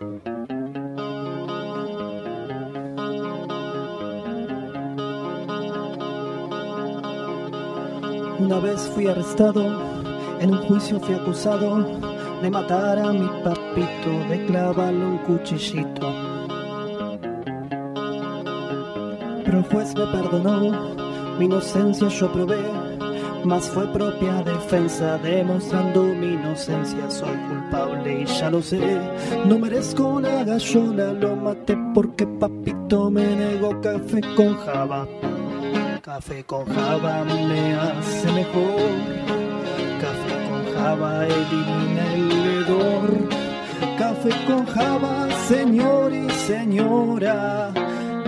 Una vez fui arrestado, en un juicio fui acusado de matar a mi papito, de clavarle un cuchillito. Pero el juez me perdonó, mi inocencia yo probé, mas fue propia defensa, demostrando mi inocencia. Soy culpable y ya lo sé, no merezco una gallona, lo maté porque papito me negó café con java. Café con java me hace mejor. Café con java elimina el hedor. Café con java, señor y señora.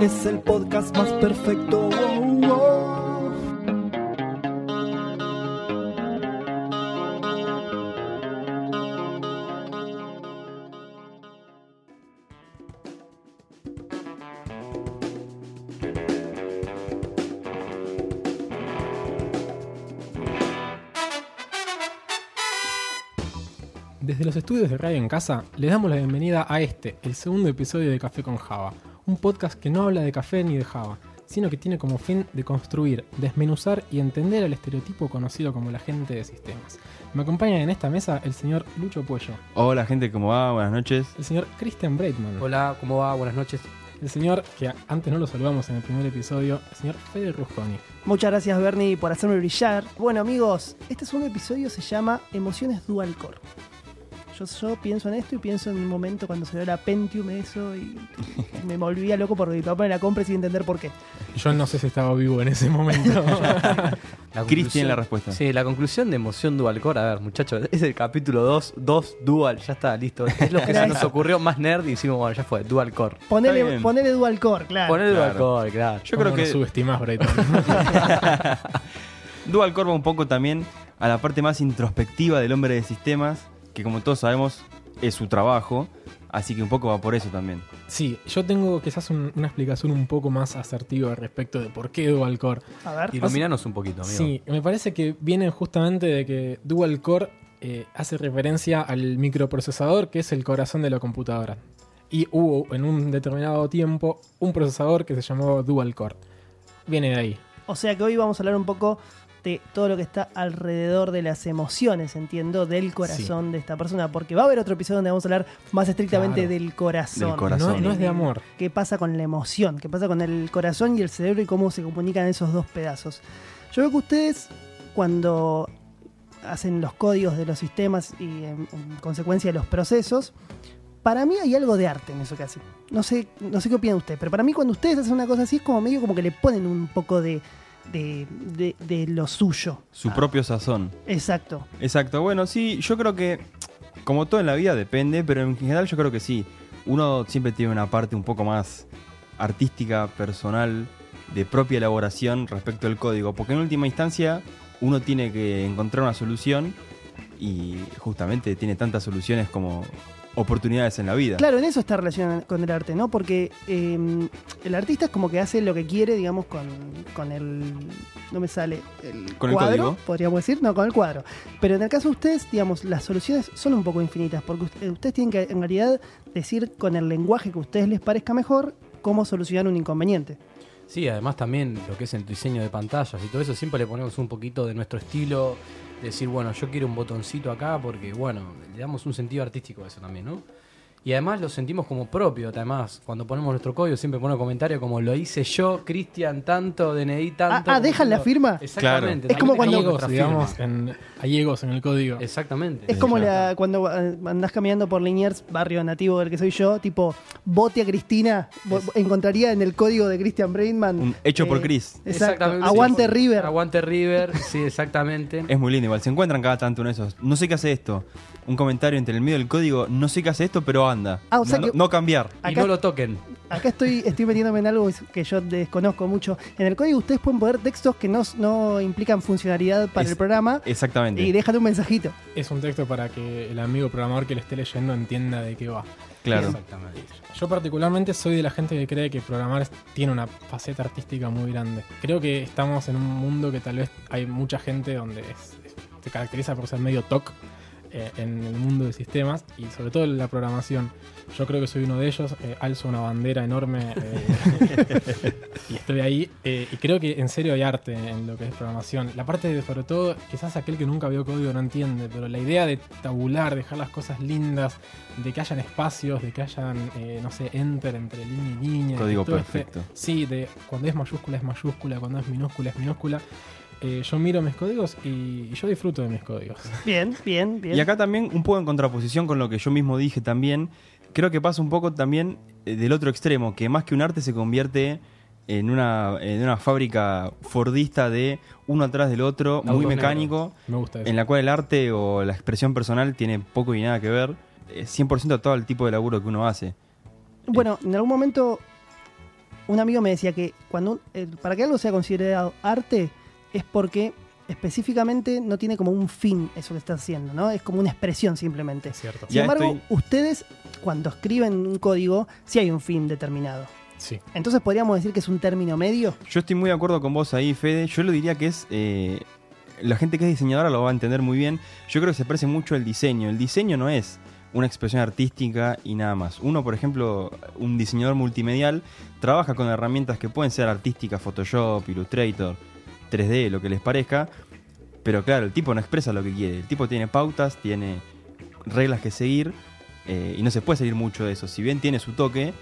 Es el podcast más perfecto. Estudios de Radio en Casa, les damos la bienvenida a este, el segundo episodio de Café con Java, un podcast que no habla de café ni de Java, sino que tiene como fin de construir, desmenuzar y entender al estereotipo conocido como la gente de sistemas. Me acompañan en esta mesa el señor Lucho Puello, Hola gente, ¿cómo va? Buenas noches. el señor Christian Breitman, Hola, ¿cómo va? Buenas noches. el señor que antes no lo saludamos en el primer episodio, el señor Fede Rusconi. Muchas gracias, Bernie, por hacerme brillar. Bueno, amigos, este segundo episodio se llama Emociones Dual Core. Yo, yo pienso en esto y pienso en un momento cuando se dio la Pentium eso y me volvía loco porque mi papá me la compra sin entender por qué. Yo no sé si estaba vivo en ese momento. La Cristian, la respuesta. Sí, la conclusión de Emoción Dual Core. A ver, muchachos, es el capítulo 2, 2 Dual, ya está, listo. Es lo que se nos ocurrió más nerd y decimos, bueno, ya fue, Dual Core. Ponele, ponele Dual Core, claro. Dual Claro. Core, claro. Yo creo ¿Cómo que lo subestimás, Breitman? Dual Core va un poco también a la parte más introspectiva del hombre de sistemas, que como todos sabemos es su trabajo, así que un poco va por eso también. Sí, yo tengo quizás un- una explicación un poco más asertiva respecto de por qué Dual Core. A ver. Iluminanos un poquito, amigo. Sí, me parece que viene justamente de que Dual Core eh, hace referencia al microprocesador que es el corazón de la computadora. Y hubo en un determinado tiempo un procesador que se llamó Dual Core. Viene de ahí. O sea que hoy vamos a hablar un poco de todo lo que está alrededor de las emociones, entiendo, del corazón de esta persona. Porque va a haber otro episodio donde vamos a hablar más estrictamente Claro. del corazón. Del corazón. No, no es de amor. qué pasa con la emoción, qué pasa con el corazón y el cerebro y cómo se comunican esos dos pedazos. Yo veo que ustedes, cuando hacen los códigos de los sistemas y en, en consecuencia de los procesos, para mí hay algo de arte en eso que hacen. No sé, no sé qué opina usted, pero para mí cuando ustedes hacen una cosa así es como medio como que le ponen un poco de, de, de- de lo suyo. Su Ah, propio sazón. Exacto. Exacto, bueno, sí, yo creo que como todo en la vida depende, pero en general yo creo que sí. Uno siempre tiene una parte un poco más artística, personal, de propia elaboración respecto al código, porque en última instancia uno tiene que encontrar una solución y justamente tiene tantas soluciones como oportunidades en la vida. Claro, en eso está relacionado con el arte, ¿no? Porque eh, el artista es como que hace lo que quiere, digamos, con, con el. No me sale. El Con el cuadro, código. podríamos decir, no, con el cuadro. Pero en el caso de ustedes, digamos, las soluciones son un poco infinitas, porque eh, ustedes tienen que, en realidad, decir con el lenguaje que a ustedes les parezca mejor cómo solucionar un inconveniente. Sí, además también lo que es el diseño de pantallas y todo eso, siempre le ponemos un poquito de nuestro estilo, decir, bueno, yo quiero un botoncito acá porque, bueno, le damos un sentido artístico a eso también, ¿no? Y además lo sentimos como propio, además, cuando ponemos nuestro código siempre ponemos comentarios como lo hice yo, Cristian, tanto, DNI, tanto. Ah, ah, ¿dejan la firma? Exactamente. Claro. Es como cuando- Hay egos, digamos, en, hay egos en el código. Exactamente. Es como la, cuando eh, andás caminando por Liniers, barrio nativo del que soy yo, tipo, bote a Cristina, Es- encontraría en el código de Christian Brainman. Un hecho por eh, Chris. Exacto. Exactamente. Aguante Sí. River. Aguante River, sí, exactamente. Es muy lindo, igual. Se encuentran cada tanto uno de esos. No sé qué hace esto. Un comentario entre el medio del código. No sé qué hace esto, pero Ah, o sea no, que- no- no cambiar. y no lo toquen. Acá estoy, estoy metiéndome en algo que yo desconozco mucho. En el código ustedes pueden poner textos que no, no implican funcionalidad para Es- el programa Exactamente. y dejan un mensajito. Es un texto para que el amigo programador que lo esté leyendo entienda de qué va. claro. Exactamente. Yo particularmente soy de la gente que cree que programar tiene una faceta artística muy grande. Creo que estamos en un mundo que tal vez hay mucha gente donde es- es- se caracteriza por ser medio TOC. Eh, en el mundo de sistemas y sobre todo en la programación. Yo creo que soy uno de ellos, eh, alzo una bandera enorme eh, y estoy ahí. eh, y creo que en serio hay arte en lo que es programación. La parte de, sobre todo, quizás aquel que nunca vio código no entiende, pero la idea de tabular, dejar las cosas lindas, de que hayan espacios, de que hayan, eh, no sé, enter entre línea y línea. Código esté- perfecto. Sí, de cuando es mayúscula es mayúscula, cuando es minúscula es minúscula. Eh, yo miro mis códigos y, y yo disfruto de mis códigos. Bien, bien, bien. Y acá también, un poco en contraposición con lo que yo mismo dije también, creo que pasa un poco también eh, del otro extremo, que más que un arte se convierte en una, en una fábrica fordista de uno atrás del otro, muy mecánico, Me gusta eso. en la cual el arte o la expresión personal tiene poco y nada que ver. Es 100% todo el tipo de laburo que uno hace. Bueno, en algún momento un amigo me decía que cuando un- eh, para que algo sea considerado arte es porque específicamente no tiene como un fin eso que está haciendo, ¿no? Es como una expresión simplemente. Cierto. Sin Ya embargo, estoy- ustedes cuando escriben un código sí hay un fin determinado. Sí. Entonces podríamos decir que es un término medio. Yo estoy muy de acuerdo con vos ahí, Fede. Yo lo diría que es. eh, la gente que es diseñadora lo va a entender muy bien. Yo creo que se parece mucho al diseño. El diseño no es una expresión artística y nada más. Uno, por ejemplo, un diseñador multimedial, trabaja con herramientas que pueden ser artísticas, Photoshop, Illustrator, 3D, lo que les parezca. Pero claro, el tipo no expresa lo que quiere. El tipo tiene pautas, tiene reglas que seguir eh, y no se puede salir mucho de eso. Si bien tiene su toque,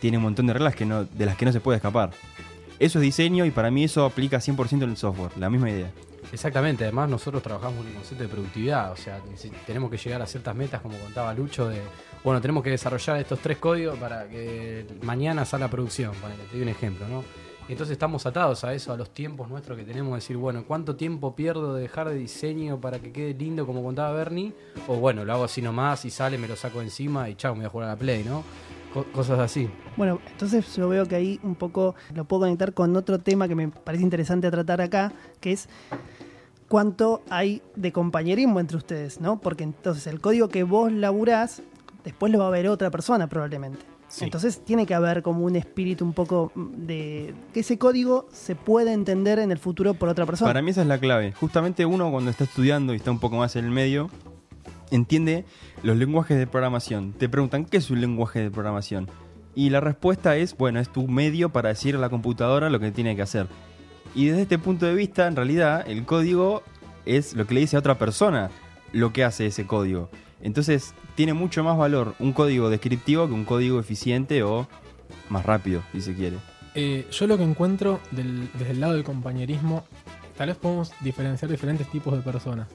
tiene un montón de reglas que no, de las que no se puede escapar. Eso es diseño y para mí eso aplica 100% en el software, la misma idea. Exactamente, además nosotros trabajamos en un concepto de productividad, o sea, tenemos que llegar a ciertas metas, como contaba Lucho, de, bueno, tenemos que desarrollar estos tres códigos para que mañana salga producción, ponele, te doy un ejemplo, ¿no? Entonces estamos atados a eso, a los tiempos nuestros que tenemos, decir, bueno, ¿cuánto tiempo pierdo de dejar de diseño para que quede lindo como contaba Bernie? O bueno, lo hago así nomás y sale, me lo saco encima y chao, me voy a jugar a la Play, ¿no? Co- cosas así. Bueno, entonces yo veo que ahí un poco lo puedo conectar con otro tema que me parece interesante a tratar acá, que es cuánto hay de compañerismo entre ustedes, ¿no? Porque entonces el código que vos laburás, después lo va a ver otra persona probablemente. Sí. Entonces tiene que haber como un espíritu un poco mm, de que ese código se pueda entender en el futuro por otra persona. Para mí esa es la clave. Justamente uno cuando está estudiando y está un poco más en el medio, entiende los lenguajes de programación. Te preguntan, ¿qué es un lenguaje de programación? Y la respuesta es, bueno, es tu medio para decir a la computadora lo que tiene que hacer. Y desde este punto de vista, en realidad, el código es lo que le dice a otra persona lo que hace ese código. Entonces, tiene mucho más valor un código descriptivo que un código eficiente o más rápido, si se quiere. Eh, yo lo que encuentro del- desde el lado del compañerismo, tal vez podemos diferenciar diferentes tipos de personas.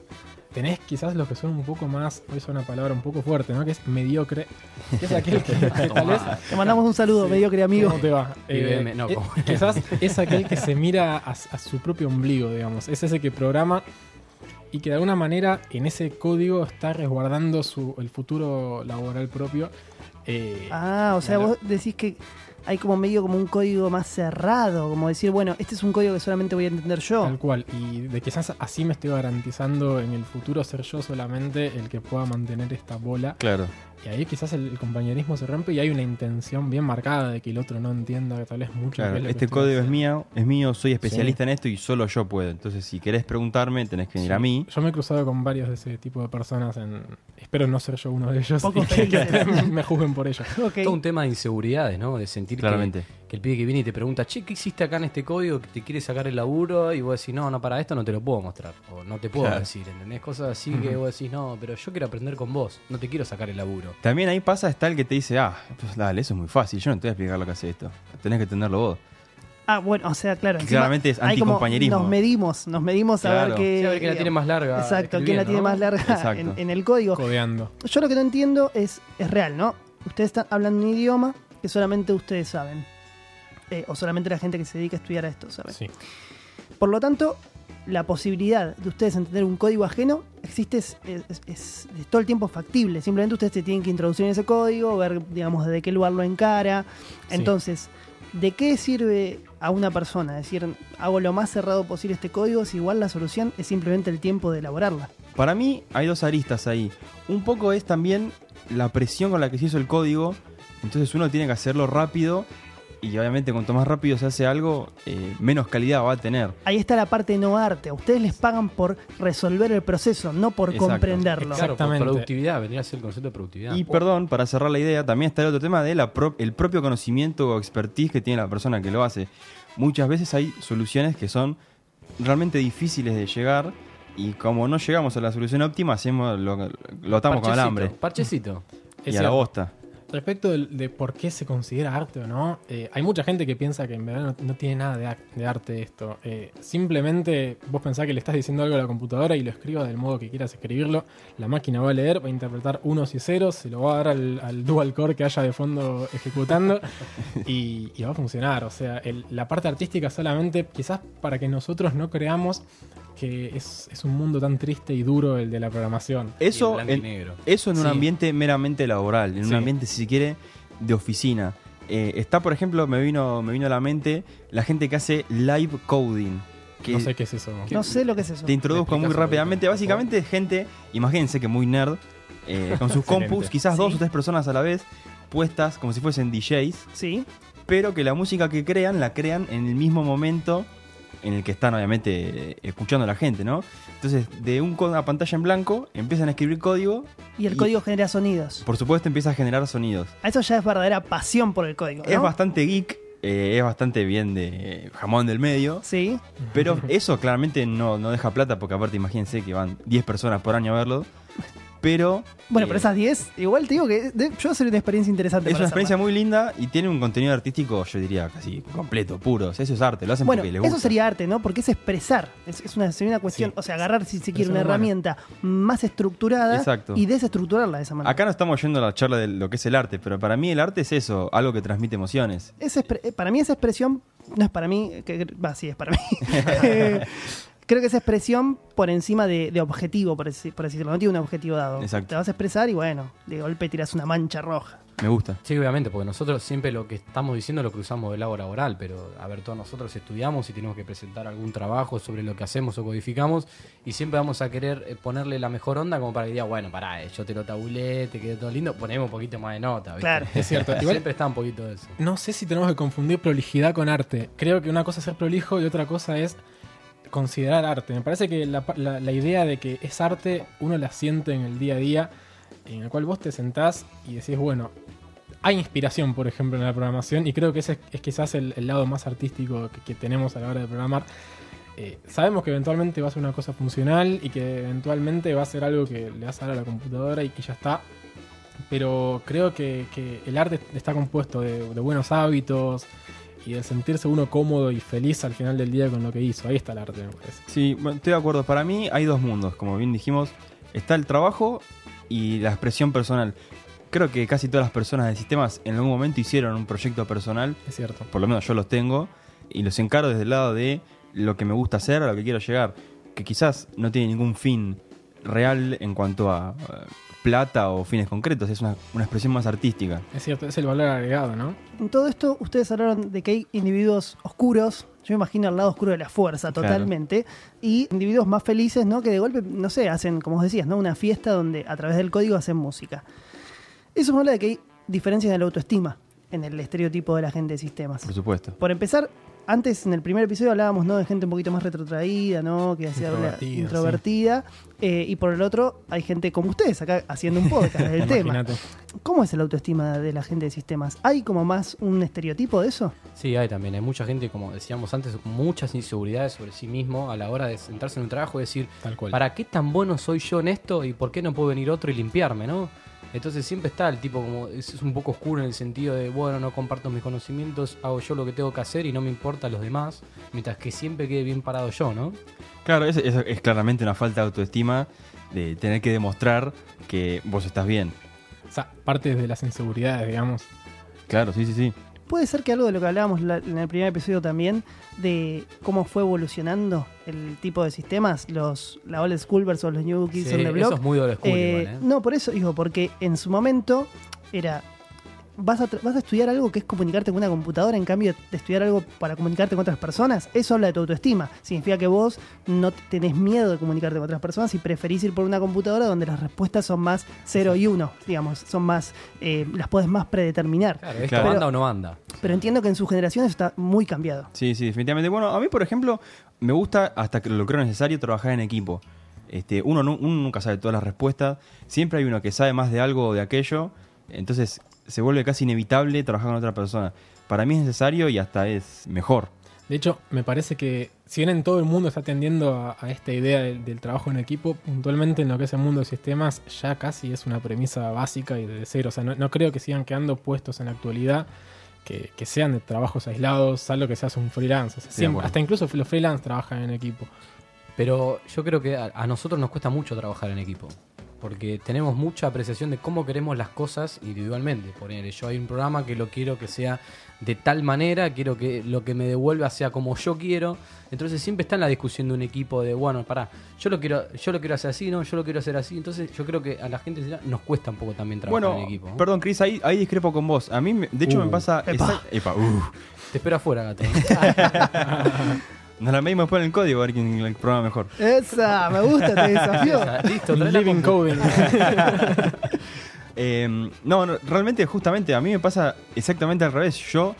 Tenés quizás los que son un poco más, hoy es una palabra un poco fuerte, ¿no? Que es mediocre. Que es aquel que, que tal vez Te mandamos un saludo, Sí. mediocre amigo. ¿Cómo te va? IBM, no, eh, ¿cómo? quizás es aquel que se mira a, a su propio ombligo, digamos. Es ese que programa y que de alguna manera en ese código está resguardando su, el futuro laboral propio. Eh, Ah, o sea, vos decís que hay como medio como un código más cerrado, como decir, bueno, este es un código que solamente voy a entender yo. Tal cual. Y de quizás así me estoy garantizando en el futuro ser yo solamente el que pueda mantener esta bola. Claro. Y ahí quizás el, el compañerismo se rompe y hay una intención bien marcada de que el otro no entienda que tal vez mucho. Claro, es este código es mío, es mío, soy especialista en esto y solo yo puedo. Entonces, si querés preguntarme, tenés que venir Sí. a mí. Yo me he cruzado con varios de ese tipo de personas. En... Espero no ser yo uno de ellos Poco y que, me juzguen por ello. Ok. Todo un tema de inseguridades, ¿no? De sentir que- Claramente. Que, el pibe que viene y te pregunta, che, ¿qué hiciste acá en este código que te quiere sacar el laburo? Y vos decís, no, no, para esto no te lo puedo mostrar. O no te puedo Claro. decir, ¿entendés? Cosas así que vos decís, no, pero yo quiero aprender con vos. No te quiero sacar el laburo. También ahí pasa, está el que te dice, ah, pues dale, eso es muy fácil, yo no te voy a explicar lo que hace esto. Tenés que entenderlo vos. Ah, bueno, o sea, claro. Claramente es anticompañerismo. Nos medimos, nos medimos a Claro. ver qué. Sí, a ver quién la tiene más larga. Exacto, quién la tiene más larga en el código. Codeando. Yo lo que no entiendo es, es real, ¿no? Ustedes están hablando un idioma que solamente ustedes saben. Eh, o solamente la gente que se dedica a estudiar a esto sabe. Sí. Por lo tanto, la posibilidad de ustedes entender un código ajeno existe, es, es- es- es todo el tiempo factible. Simplemente ustedes se tienen que introducir en ese código, ver, digamos, desde qué lugar lo encara. Sí. Entonces, ¿de qué sirve a una persona? Decir, hago lo más cerrado posible este código, si igual la solución es simplemente el tiempo de elaborarla. Para mí hay dos aristas ahí. Un poco es también la presión con la que se hizo el código. Entonces uno tiene que hacerlo rápido y obviamente cuanto más rápido se hace algo, eh, menos calidad va a tener. Ahí está la parte no arte. A ustedes les pagan por resolver el proceso, no por Exacto. comprenderlo. Claro, por Exactamente. productividad, vendría a ser el concepto de productividad. Y perdón, para cerrar la idea, también está el otro tema del el propio conocimiento o expertise que tiene la persona que lo hace. Muchas veces hay soluciones que son realmente difíciles de llegar y como no llegamos a la solución óptima, hacemos lo, lo atamos con alambre Parchecito. Es y a la bosta. Respecto del- de, por qué se considera arte o no, eh, hay mucha gente que piensa que en verdad no, no tiene nada de, de arte esto. Eh, simplemente vos pensás que le estás diciendo algo a la computadora y lo escribas del modo que quieras escribirlo. La máquina va a leer, va a interpretar unos y ceros, se lo va a dar al, al dual core que haya de fondo ejecutando y, y va a funcionar. O sea, el- la parte artística solamente quizás para que nosotros no creamos que es, es un mundo tan triste y duro el de la programación. Eso en, negro. eso en un ambiente meramente laboral, en Sí. un ambiente, si se quiere, de oficina. Eh, está, por ejemplo, me vino, me vino a la mente la gente que hace live coding. Que No sé qué es eso. No sé lo que es eso. te introduzco ¿Me muy rápidamente. poquito, Básicamente, gente, imagínense que muy nerd, eh, con sus compus, quizás Sí. dos o tres personas a la vez, puestas como si fuesen DJs, Sí. pero que la música que crean la crean en el mismo momento en el que están obviamente escuchando a la gente, ¿no? Entonces, de un, una pantalla en blanco, empiezan a escribir código, Y el Y- código genera sonidos. por supuesto empieza a generar sonidos. Eso ya es verdadera pasión por el código. ¿no? Es bastante geek, eh, es bastante bien de eh, jamón del medio, Sí. pero eso claramente no, no deja plata, porque aparte imagínense que van 10 personas por año a verlo, pero... Bueno, eh, pero esas 10, igual te digo que de- yo sería una experiencia interesante. Es para una experiencia hacerla. muy linda y tiene un contenido artístico, yo diría, casi completo, puro. Eso es arte, lo hacen Bueno, porque les gusta. eso sería arte, ¿no? Porque es expresar. Es, es una, sería una cuestión, Sí. o sea, agarrar, si se quiere, una herramienta más estructurada Exacto. y desestructurarla de esa manera. Acá no estamos yendo a la charla de lo que es el arte, pero para mí el arte es eso, algo que transmite emociones. Es eh, para mí esa expresión, no es para mí, que, sí, es para mí. Creo que esa expresión por encima de, de objetivo, por, por decirlo, no tiene un objetivo dado. Exacto. Te vas a expresar y bueno, de golpe tiras una mancha roja. Me gusta. Sí, obviamente, porque nosotros siempre lo que estamos diciendo lo cruzamos del lado laboral, pero a ver, todos nosotros estudiamos y tenemos que presentar algún trabajo sobre lo que hacemos o codificamos y siempre vamos a querer eh, ponerle la mejor onda como para que diga, bueno, pará, eh, yo te lo tabulé, te quedó todo lindo, ponemos un poquito más de nota, ¿viste? Claro. Es cierto. Igual siempre está un poquito de eso. No sé si tenemos que confundir prolijidad con arte. Creo que una cosa es ser prolijo y otra cosa es considerar arte. Me parece que la, la- la idea de que es arte uno la siente en el día a día, en el cual vos te sentás y decís, bueno, hay inspiración, por ejemplo, en la programación y creo que ese es, es quizás el, el lado más artístico que, tenemos a la hora de programar. Eh, sabemos que eventualmente va a ser una cosa funcional y que eventualmente va a ser algo que le vas a dar a la computadora y que ya está. Pero creo que, el arte está compuesto de buenos hábitos y de sentirse uno cómodo y feliz al final del día con lo que hizo. Ahí está el arte, me parece. Sí, estoy de acuerdo. Para mí hay dos mundos, como bien dijimos. Está el trabajo y la expresión personal. Creo que casi todas las personas de sistemas en algún momento hicieron un proyecto personal, Es cierto. por lo menos yo los tengo, y los encaro desde el lado de lo que me gusta hacer, a lo que quiero llegar, que quizás no tiene ningún fin real en cuanto a eh, plata o fines concretos, es una, una expresión más artística. Es cierto, es el valor agregado, ¿no? En todo esto, ustedes hablaron de que hay individuos oscuros. Yo me imagino el lado oscuro de la fuerza Claro. totalmente. Y individuos más felices, ¿no? Que de golpe, no sé, hacen, como vos decías, ¿no? Una fiesta donde a través del código hacen música. Eso me habla de que hay diferencias en la autoestima en el estereotipo de la gente de sistemas. Por supuesto. Por empezar, antes en el primer episodio hablábamos ¿no? de gente un poquito más retrotraída, ¿no? que hacía Introvertida. Eh, y por el otro, hay gente como ustedes acá haciendo un podcast del tema. ¿Cómo es la autoestima de la gente de sistemas? ¿Hay como más un estereotipo de eso? Sí, hay también. Hay mucha gente, como decíamos antes, muchas inseguridades sobre sí mismo a la hora de sentarse en un trabajo y decir, Tal cual. ¿para qué tan bueno soy yo en esto y por qué no puede venir otro y limpiarme, no? Entonces siempre está el tipo como, es, es un poco oscuro en el sentido de, bueno, no comparto mis conocimientos, hago yo lo que tengo que hacer y no me importa a los demás, mientras que siempre quede bien parado yo, ¿no? Claro, es, es- es claramente una falta de autoestima de tener que demostrar que vos estás bien. O sea, parte de las inseguridades, digamos. Claro, sí, sí, sí. Puede ser que algo de lo que hablábamos la- en el primer episodio también, de cómo fue evolucionando el tipo de sistemas, los la old school versus los new kids Sí, on the block. eso es muy old school Eh, igual, ¿eh? No, por eso digo, porque en su momento era vas a, vas a estudiar algo que es comunicarte con una computadora en cambio de estudiar algo para comunicarte con otras personas. Eso habla de tu autoestima. Significa que vos no tenés miedo de comunicarte con otras personas y preferís ir por una computadora donde las respuestas son más 0 y 1, digamos, son más, eh, las podés más predeterminar. Claro, ¿esto Claro. anda o no anda? Pero entiendo que en sus generaciones está muy cambiado. Sí, sí, definitivamente. Bueno, a mí, por ejemplo, me gusta, hasta que lo creo necesario, trabajar en equipo. Este, uno, uno nunca sabe todas las respuestas. Siempre hay uno que sabe más de algo o de aquello. Entonces se vuelve casi inevitable trabajar con otra persona. Para mí es necesario y hasta es mejor. De hecho, me parece que si bien en todo el mundo está tendiendo a, a esta idea del, del trabajo en equipo, puntualmente en lo que es el mundo de sistemas ya casi es una premisa básica y de cero. O sea, no, no creo que sigan quedando puestos en la actualidad que, que sean de trabajos aislados, salvo que seas un freelance. O sea, de siempre- hasta incluso los freelance trabajan en equipo. Pero yo creo que a, a nosotros nos cuesta mucho trabajar en equipo. Porque tenemos mucha apreciación de cómo queremos las cosas individualmente. Por ejemplo, yo hay un programa que lo quiero que sea de tal manera, quiero que lo que me devuelva sea como yo quiero. Entonces siempre está en la discusión de un equipo de, bueno, pará, yo lo quiero, yo lo quiero hacer así, no, yo lo quiero hacer así. Entonces yo creo que a la gente nos cuesta un poco también trabajar Bueno, en equipo. ¿no? perdón, Chris, ahí, ahí discrepo con vos. A mí, me- de hecho, Uh. me pasa. Epa. Epa, uh. Te espero afuera, gato. Nos la medimos después en el código a ver quién el programa mejor. Esa, me gusta, te desafío. Listo, trae la Living coding. Eh, no, no, realmente, justamente, a mí me pasa exactamente al revés. Yo,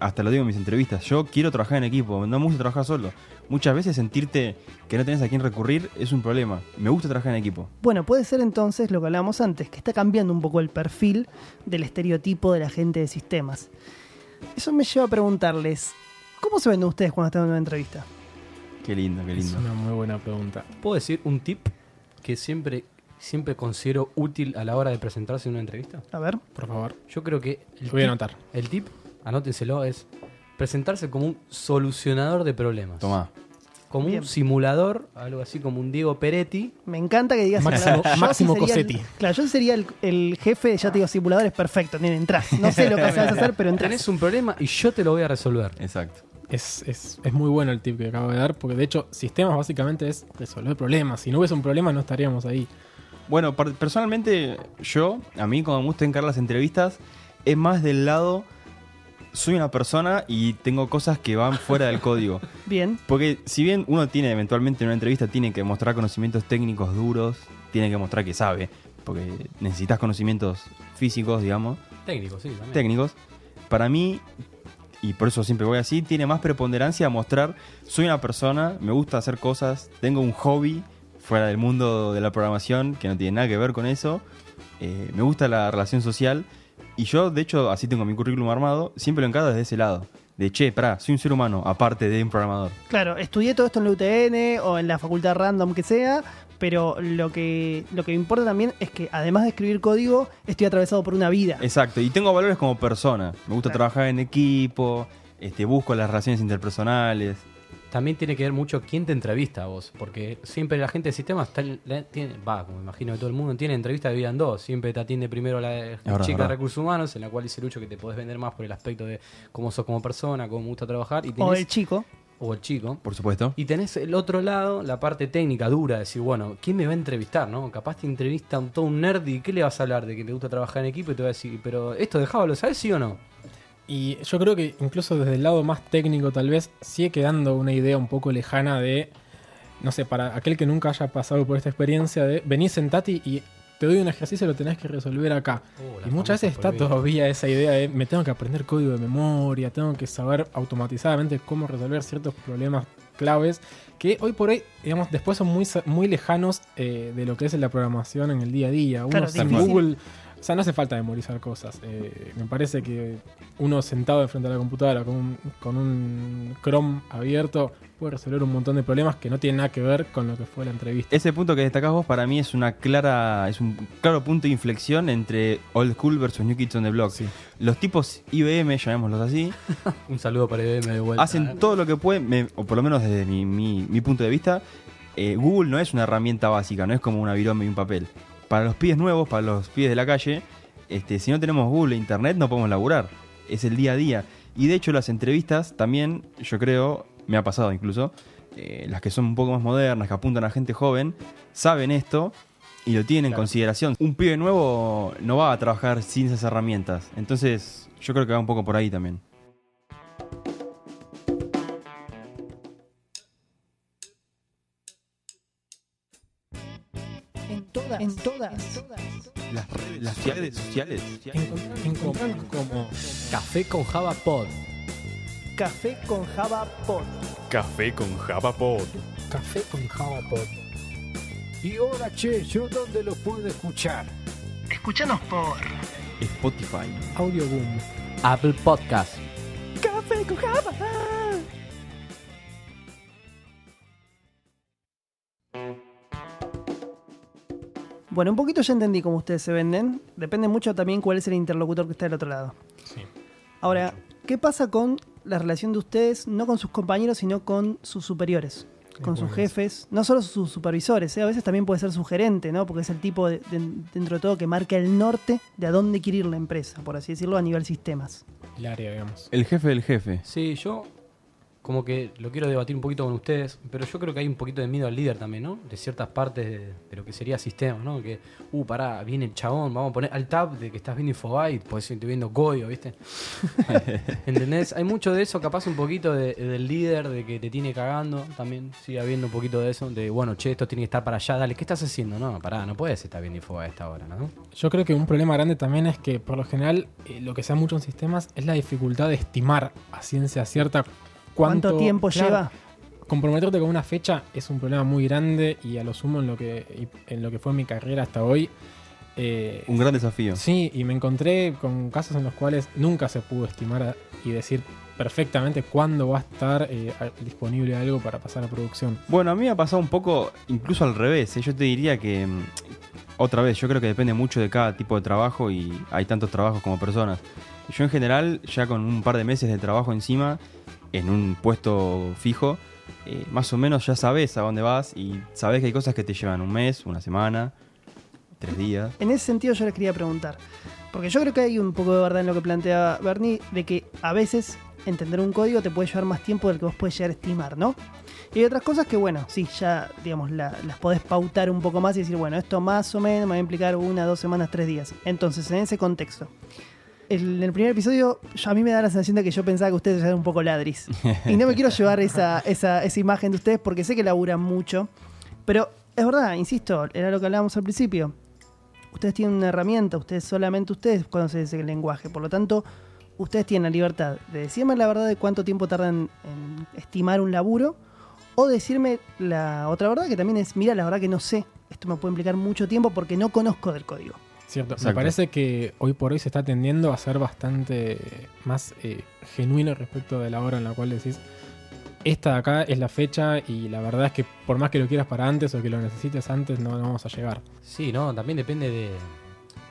hasta lo digo en mis entrevistas, yo quiero trabajar en equipo, no me gusta trabajar solo. Muchas veces sentirte que no tenés a quién recurrir es un problema. Me gusta trabajar en equipo. Bueno, puede ser entonces lo que hablábamos antes, que está cambiando un poco el perfil del estereotipo de la gente de sistemas. Eso me lleva a preguntarles, ¿cómo se ven ustedes cuando están en una entrevista? Qué lindo, qué Es lindo. una muy buena pregunta. ¿Puedo decir un tip que siempre, siempre considero útil a la hora de presentarse en una entrevista? A ver, Por favor, Yo creo que el lo voy a tip- anotar. El tip, anótenselo, es presentarse como un solucionador de problemas. Tomá. Como Bien. un simulador, algo así como un Diego Peretti. me encanta que digas... Máximo- claro, Máximo sí sería el- Cosetti. claro, yo sería el, el jefe, ya te digo, simuladores perfecto, miren, entrás. No sé lo que sabes hacer, pero entrás. Tenés un problema y yo te lo voy a resolver. Exacto. Es, es, es muy bueno el tip que acabo de dar, porque de hecho, sistemas básicamente es resolver problemas. Si no hubiese un problema, no estaríamos ahí. Bueno, personalmente, yo, a mí, cuando me gusta encarar las entrevistas, es más del lado. Soy una persona y tengo cosas que van fuera del código. Bien, Porque si bien uno tiene eventualmente en una entrevista tiene que mostrar conocimientos técnicos duros, tiene que mostrar que sabe, porque necesitas conocimientos físicos, digamos, Técnico, sí, también. técnicos. Para mí, y por eso siempre voy así, tiene más preponderancia mostrar, soy una persona, me gusta hacer cosas, tengo un hobby fuera del mundo de la programación que no tiene nada que ver con eso, eh, me gusta la relación social y yo, de hecho, así tengo mi currículum armado, siempre lo encaro desde ese lado. De, che, pará, soy un ser humano, aparte de un programador. claro, estudié todo esto en la UTN o en la facultad random que sea, pero lo que, lo que me importa también es que además de escribir código, estoy atravesado por una vida. Exacto, y tengo valores como persona. Me gusta Claro. trabajar en equipo, este, busco las relaciones interpersonales. También tiene que ver mucho quién te entrevista a vos, porque siempre la gente de sistemas está, la- tiene, va, como imagino que todo el mundo tiene entrevistas divididas en dos. Siempre te atiende primero la chica de recursos humanos, en la cual dice Lucho que te podés vender más por el aspecto de cómo sos como persona, cómo me gusta trabajar, y O tenés- el chico. o el chico. Por supuesto. Y tenés el otro lado, la parte técnica dura, decir, bueno, ¿quién me va a entrevistar? no Capaz te entrevista un, todo un nerd y ¿qué le vas a hablar? De que te gusta trabajar en equipo y te va a decir, pero esto de Java, ¿lo sabes sí o no? Y yo creo que incluso desde el lado más técnico tal vez sigue quedando una idea un poco lejana de, no sé, para aquel que nunca haya pasado por esta experiencia de venís sentate y te doy un ejercicio y lo tenés que resolver acá. La y muchas veces está todavía esa idea de me tengo que aprender código de memoria, tengo que saber automatizadamente cómo resolver ciertos problemas claves que hoy por hoy, digamos, después son muy, muy lejanos eh, de lo que es la programación en el día a día. Uno Claro, sin difícil. Google, sea, no hace falta memorizar cosas. Eh, me parece que uno sentado enfrente de la computadora con un, con un Chrome abierto puede resolver un montón de problemas que no tienen nada que ver con lo que fue la entrevista. Ese punto que destacás vos para mí es una clara, es un claro punto de inflexión entre old school versus new kids on the block. Sí. Los tipos IBM, llamémoslos así, Un saludo para IBM de vuelta. hacen todo lo que pueden, me- o por lo menos desde mi, mi- mi punto de vista, eh, Google no es una herramienta básica, no es como una virome y un papel. Para los pies nuevos, para los pies de la calle, este, si no tenemos Google e Internet no podemos laburar. Es el día a día. Y de hecho las entrevistas también, yo creo, me ha pasado incluso, eh, las que son un poco más modernas, que apuntan a gente joven, saben esto y lo tienen en consideración. Un pibe nuevo no va a trabajar sin esas herramientas. Entonces, yo creo que va un poco por ahí también. Todas, en todas, Las redes sociales, Encontrarnos como Café con Java Pod. Café con Java Pod. Café con Java Pod. Café con Java Pod. Y ahora, che, ¿yo dónde lo puedo escuchar? Escúchanos por Spotify. Audio Boom. Apple Podcast. Café con Java. Bueno, un poquito ya entendí cómo ustedes se venden. Depende mucho también cuál es el interlocutor que está del otro lado. Sí. Ahora, ¿qué pasa con la relación de ustedes, no con sus compañeros, sino con sus superiores? Con sus Bueno, jefes, no solo sus supervisores, ¿eh? a veces también puede ser su gerente, ¿no? Porque es el tipo, de- de- dentro de todo, que marca el norte de a dónde quiere ir la empresa, por así decirlo, a nivel sistemas. El área, digamos. El jefe del jefe. Sí, yo como que lo quiero debatir un poquito con ustedes, pero yo creo que hay un poquito de miedo al líder también, ¿no? De ciertas partes de, de lo que sería sistema, ¿no? Que, uh, pará, viene el chabón, vamos a poner al tab de que estás viendo Infobae, pues estoy viendo código, ¿viste? ¿Entendés? Hay mucho de eso, capaz un poquito de- del líder, de que te tiene cagando también, sigue habiendo un poquito de eso, de, bueno, che, esto tiene que estar para allá, dale, ¿qué estás haciendo? No, pará, no puedes estar viendo Infobae a esta hora, ¿no? Yo creo que un problema grande también es que, por lo general, eh, lo que se da mucho en sistemas es la dificultad de estimar a ciencia cierta cuánto, ¿Cuánto tiempo claro, lleva? Comprometerte con una fecha es un problema muy grande y a lo sumo en lo que, en lo que fue mi carrera hasta hoy. eh, Un gran desafío. Sí, y me encontré con casos en los cuales nunca se pudo estimar a- y decir perfectamente cuándo va a estar eh, disponible algo para pasar a producción. Bueno, a mí me ha pasado un poco, incluso al revés. ¿eh? Yo te diría que, mm, otra vez, yo creo que depende mucho de cada tipo de trabajo y hay tantos trabajos como personas. Yo en general, ya con un par de meses de trabajo encima, en un puesto fijo, eh, más o menos ya sabes a dónde vas y sabes que hay cosas que te llevan un mes, una semana, tres días. En ese sentido yo les quería preguntar, porque yo creo que hay un poco de verdad en lo que plantea Bernie, de que a veces entender un código te puede llevar más tiempo del que vos puedes llegar a estimar, ¿no? Y hay otras cosas que, bueno, sí, ya, digamos, la- las podés pautar un poco más y decir, bueno, esto más o menos me va a implicar una, dos semanas, tres días. Entonces, en ese contexto, en el primer episodio, yo- a mí me da la sensación de que yo pensaba que ustedes eran un poco ladris. Y no me quiero llevar esa, esa, esa imagen de ustedes porque sé que laburan mucho. Pero es verdad, insisto, era lo que hablábamos al principio ustedes tienen una herramienta, ustedes solamente ustedes conocen ese lenguaje, por lo tanto, ustedes tienen la libertad de decirme la verdad de cuánto tiempo tardan en estimar un laburo, o decirme la otra verdad que también es, mira, la verdad que no sé, esto me puede implicar mucho tiempo porque no conozco del código. Cierto, me parece que hoy por hoy se está tendiendo a ser bastante más eh, genuino respecto de la hora en la cual decís, esta de acá es la fecha y la verdad es que por más que lo quieras para antes o que lo necesites antes, no, no vamos a llegar. Sí, no, también depende de,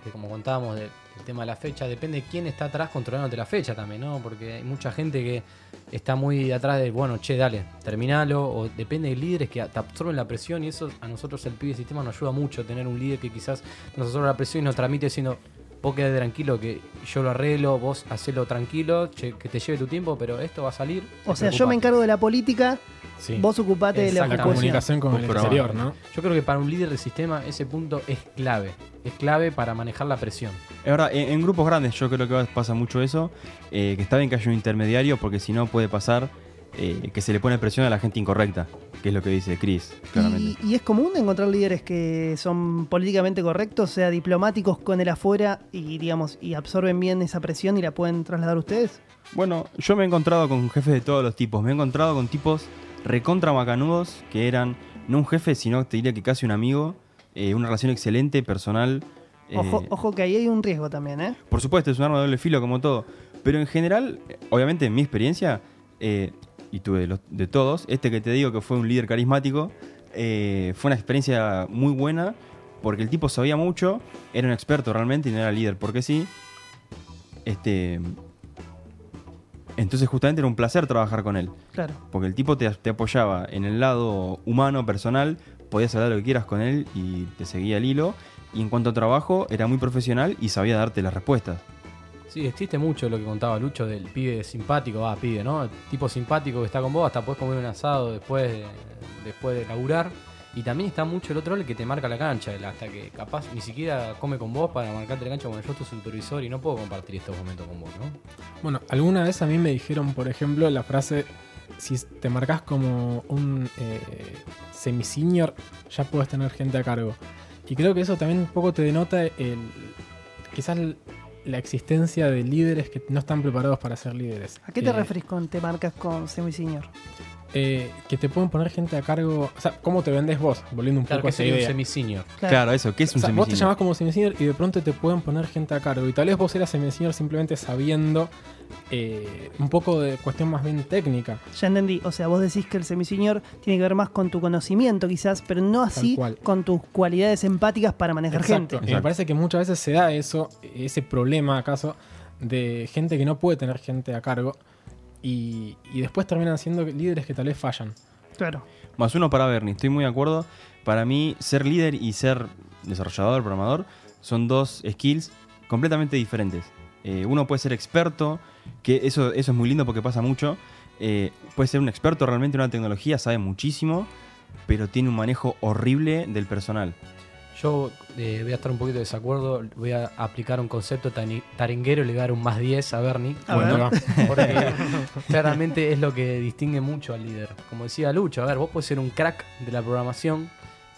de como contábamos, de- del tema de la fecha, depende de quién está atrás controlándote la fecha también, ¿no? Porque hay mucha gente que está muy atrás de, bueno, che, dale, terminalo, o depende de líderes que te absorben la presión y eso a nosotros el pibe de sistema nos ayuda mucho, tener un líder que quizás nos absorbe la presión y nos transmite diciendo, vos quedate tranquilo que yo lo arreglo, vos hacelo tranquilo, che, que te lleve tu tiempo, pero esto va a salir. O sea, yo me encargo de la política, Sí. vos ocupate de la la comunicación con el exterior, ¿no? Yo creo que para un líder de sistema ese punto es clave, es clave para manejar la presión. Es verdad, en, en grupos grandes yo creo que pasa mucho eso, eh, que está bien que haya un intermediario porque si no puede pasar eh, que se le pone presión a la gente incorrecta, que es lo que dice Chris, claramente. Y, y es común encontrar líderes que son políticamente correctos, sea diplomáticos con el afuera y digamos y absorben bien esa presión y la pueden trasladar a ustedes. Bueno, yo me he encontrado con jefes de todos los tipos. Me he encontrado con tipos recontra macanudos que eran no un jefe, sino te diría que casi un amigo. eh, una relación excelente, personal. eh, Ojo, ojo que ahí hay un riesgo también, ¿eh? Por supuesto, es un arma de doble filo como todo. Pero en general, obviamente en mi experiencia, eh, y tuve de, los- de todos, este que te digo que fue un líder carismático, fue una experiencia muy buena porque el tipo sabía mucho, era un experto realmente y no era líder porque sí. Este, entonces justamente era un placer trabajar con él. Claro. Porque el tipo te, te apoyaba en el lado humano, personal, podías hablar lo que quieras con él y te seguía el hilo. Y en cuanto a trabajo, era muy profesional y sabía darte las respuestas. Sí, existe mucho lo que contaba Lucho del pibe simpático, ah, pibe, ¿no? El tipo simpático que está con vos, hasta podés comer un asado después de, después de laburar Y también está mucho el otro el que te marca la cancha, el hasta que capaz ni siquiera come con vos para marcarte la cancha, bueno, yo tu supervisor y no puedo compartir estos momentos con vos, ¿no? Bueno, alguna vez a mí me dijeron, por ejemplo, la frase, si te marcas como un eh, semi-senior, ya puedes tener gente a cargo. Y creo que eso también un poco te denota el, quizás el- la existencia de líderes que no están preparados para ser líderes. ¿A qué te Eh, referís con te marcas con semi-senior? Eh, que te pueden poner gente a cargo, o sea, ¿cómo te vendés vos? Volviendo un Claro poco a que esa un idea. semi-senior. Claro, eso, ¿qué es O un sea, vos te llamás como semi-senior y de pronto te pueden poner gente a cargo. Y tal vez vos eras semi-senior simplemente sabiendo eh, un poco de cuestión más bien técnica. Ya entendí. O sea, vos decís que el semi-senior tiene que ver más con tu conocimiento, quizás, pero no así cual. con tus cualidades empáticas para manejar Exacto. gente. Y me parece que muchas veces se da eso, ese problema acaso, de gente que no puede tener gente a cargo y, y después terminan siendo líderes que tal vez fallan. Claro. Más uno para Bernie, estoy muy de acuerdo. Para mí, ser líder y ser desarrollador, programador, son dos skills completamente diferentes. Eh, uno puede ser experto, que eso, eso es muy lindo porque pasa mucho. Eh, puede ser un experto realmente en una tecnología, sabe muchísimo, pero tiene un manejo horrible del personal. Yo eh, voy a estar un poquito de desacuerdo, voy a aplicar un concepto taringuero y le voy a dar un más 10 a Bernie. A Bueno, ver. va. Porque claramente es lo que distingue mucho al líder. Como decía Lucho, a ver, vos puedes ser un crack de la programación,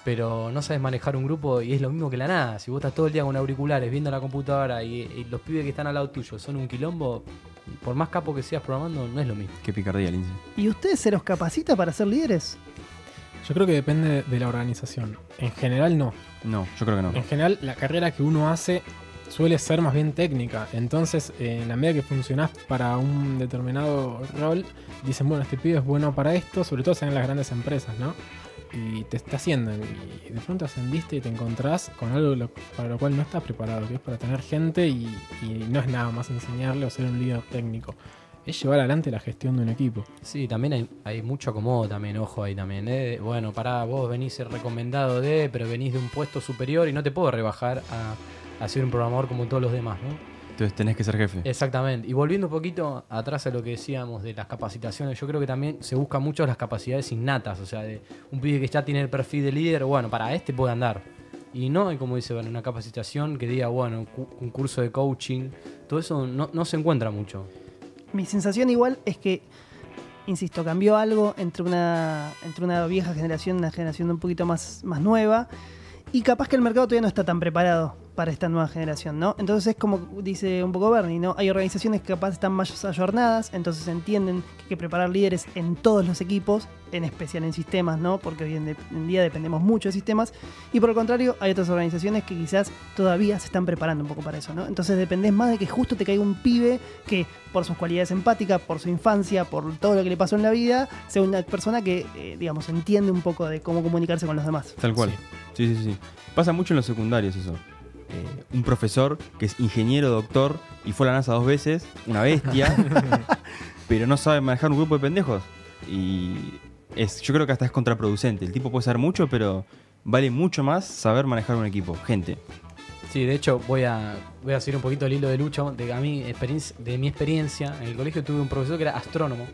pero no sabes manejar un grupo y es lo mismo que la nada. Si vos estás todo el día con auriculares viendo la computadora y, y los pibes que están al lado tuyo son un quilombo, por más capo que seas programando, no es lo mismo. Qué picardía, Lindsay. ¿Y ustedes se los capacita para ser líderes? Yo creo que depende de la organización. En general no. No, yo creo que no. En general la carrera que uno hace suele ser más bien técnica. Entonces, eh, en la medida que funcionás para un determinado rol, dicen, bueno, este pibe es bueno para esto, sobre todo en las grandes empresas, ¿no? Y te está haciendo. Y de pronto ascendiste y te encontrás con algo lo- para lo cual no estás preparado, que es para tener gente y, y no es nada más enseñarle o ser un líder técnico. Es llevar adelante la gestión de un equipo. Sí, también hay, hay mucho acomodo también, ojo ahí también. ¿eh? Bueno, pará, vos venís ser recomendado de, pero venís de un puesto superior y no te puedo rebajar a, a ser un programador como todos los demás, ¿no? Entonces tenés que ser jefe. Exactamente. Y volviendo un poquito atrás a lo que decíamos de las capacitaciones, yo creo que también se busca mucho las capacidades innatas, o sea, de un pibe que ya tiene el perfil de líder, bueno, para este puede andar. Y no hay, como dice, bueno, una capacitación que diga, bueno, un curso de coaching, todo eso no, no se encuentra mucho. Mi sensación igual es que, insisto, cambió algo entre una, entre una vieja generación y una generación un poquito más, más nueva. Y capaz que el mercado todavía no está tan preparado para esta nueva generación, ¿no? Entonces es como dice un poco Bernie, ¿no? Hay organizaciones que capaz están más ayornadas, entonces entienden que hay que preparar líderes en todos los equipos, en especial en sistemas, ¿no? Porque hoy en, de- en día dependemos mucho de sistemas. Y por el contrario, hay otras organizaciones que quizás todavía se están preparando un poco para eso, ¿no? Entonces dependés más de que justo te caiga un pibe que por sus cualidades empáticas, por su infancia, por todo lo que le pasó en la vida, sea una persona que, eh, digamos, entiende un poco de cómo comunicarse con los demás. Tal cual. Sí, sí, sí. Pasa mucho en los secundarios eso. Eh, un profesor que es ingeniero, doctor y fue a la NASA dos veces, una bestia, pero no sabe manejar un grupo de pendejos. Y es, yo creo que hasta es contraproducente. El tipo puede saber mucho, pero vale mucho más saber manejar un equipo, gente. Sí, de hecho voy a, voy a seguir un poquito el hilo de Lucho. De, a mí, de mi experiencia, en el colegio tuve un profesor que era astrónomo.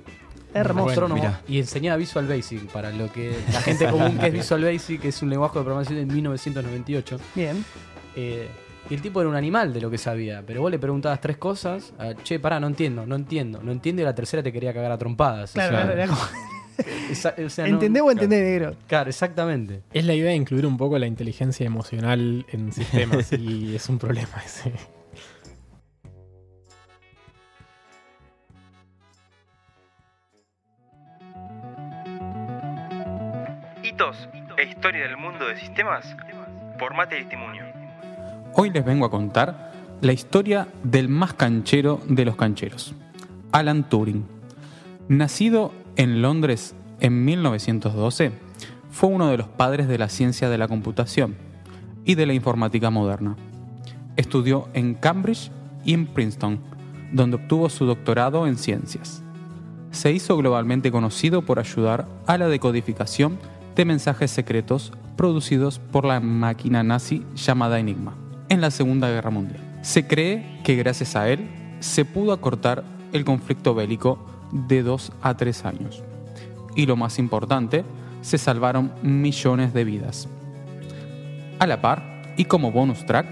Hermoso. astrónomo y enseñaba Visual Basic para lo que la gente común que es Visual Basic, que es un lenguaje de programación de 1998. Bien. Eh, y el tipo era un animal de lo que sabía, pero vos le preguntabas tres cosas, che, pará, no entiendo, no entiendo, no entiendo y la tercera te quería cagar a trompadas. o Claro, sea, claro, era como, esa- o sea, no- ¿entendés o entendés, negro? Claro, exactamente. Es la idea de incluir un poco la inteligencia emocional en sistemas y es un problema ese. Hitos e historia del mundo de sistemas por Mate y Testimonio. Hoy les vengo a contar la historia del más canchero de los cancheros, Alan Turing. Nacido en Londres en 1912, fue uno de los padres de la ciencia de la computación y de la informática moderna. Estudió en Cambridge y en Princeton, donde obtuvo su doctorado en ciencias. Se hizo globalmente conocido por ayudar a la decodificación de mensajes secretos producidos por la máquina nazi llamada Enigma en la Segunda Guerra Mundial. Se cree que gracias a él se pudo acortar el conflicto bélico de dos a tres años. Y lo más importante, se salvaron millones de vidas. A la par, y como bonus track,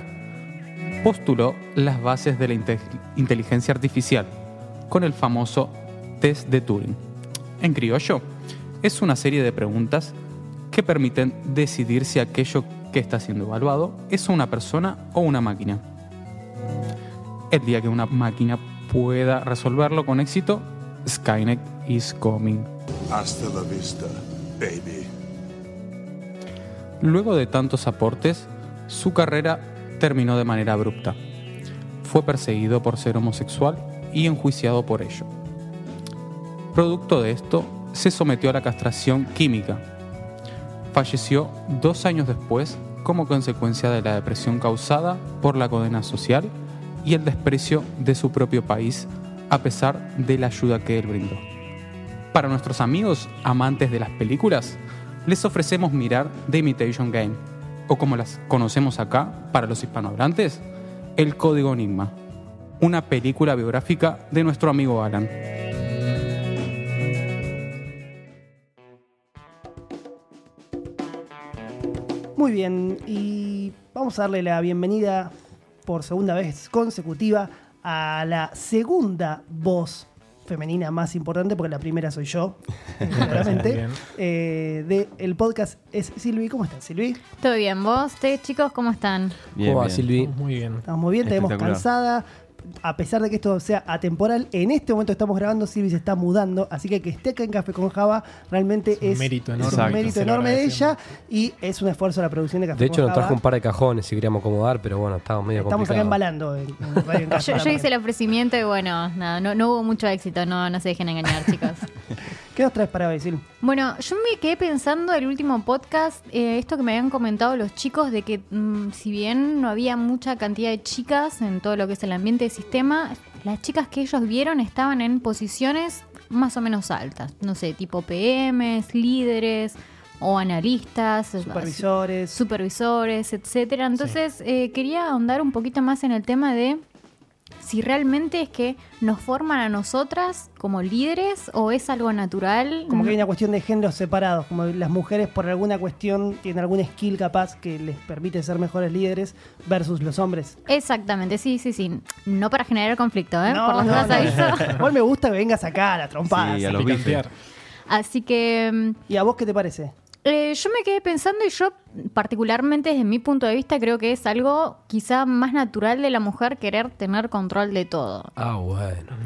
postuló las bases de la inte- inteligencia artificial con el famoso test de Turing. En criollo, es una serie de preguntas que permiten decidir si aquello que está siendo evaluado es una persona o una máquina. El día que una máquina pueda resolverlo con éxito, Skynet is coming. Hasta la vista, baby. Luego de tantos aportes, su carrera terminó de manera abrupta. Fue perseguido por ser homosexual y enjuiciado por ello. Producto de esto, se sometió a la castración química. Falleció dos años después como consecuencia de la depresión causada por la condena social y el desprecio de su propio país a pesar de la ayuda que él brindó. Para nuestros amigos amantes de las películas, les ofrecemos mirar The Imitation Game, o como las conocemos acá para los hispanohablantes, El Código Enigma, una película biográfica de nuestro amigo Alan. Muy bien, y vamos a darle la bienvenida por segunda vez consecutiva a la segunda voz femenina más importante, porque la primera soy yo, claramente, eh, de el podcast es Silvi. ¿Cómo estás, Silvi? Todo bien, vos, ustedes chicos, ¿cómo están? Bien, ¿Cómo va, bien. Silvi? Muy bien. Estamos muy bien, te vemos cansada. A pesar de que esto sea atemporal, en este momento estamos grabando, Silvi se está mudando, así que que esté acá en Café con Java realmente Es un es, mérito es enorme. un mérito de ella y es un esfuerzo de la producción de Café De con hecho, nos Java. trajo un par de cajones y queríamos acomodar, pero bueno, estaba medio Estamos acá embalando en, en Radio en Casa. Yo, yo hice el ofrecimiento y bueno, nada, no, no hubo mucho éxito, no, no se dejen engañar, chicos. ¿Qué nos traes para Sil? Bueno, yo me quedé pensando el último podcast, eh, esto que me habían comentado los chicos, de que mm, si bien no había mucha cantidad de chicas en todo lo que es el ambiente de sistema, las chicas que ellos vieron estaban en posiciones más o menos altas, no sé, tipo PMs, líderes o analistas, Supervisores. supervisores, etcétera. Entonces, eh, quería ahondar un poquito más en el tema de si realmente es que nos forman a nosotras como líderes o es algo natural. Como que hay una cuestión de géneros separados, como las mujeres por alguna cuestión tienen algún skill capaz que les permite ser mejores líderes versus los hombres. Exactamente, sí, sí, sí. No para generar conflicto, ¿eh? No, Por las no, dudas no. aviso. Igual me gusta que vengas acá a la trompada. Sí, a. Así que mm, ¿Y a vos qué te parece? Eh, yo me quedé pensando y yo particularmente desde mi punto de vista creo que es algo quizá más natural de la mujer querer tener control de todo. Ah, bueno.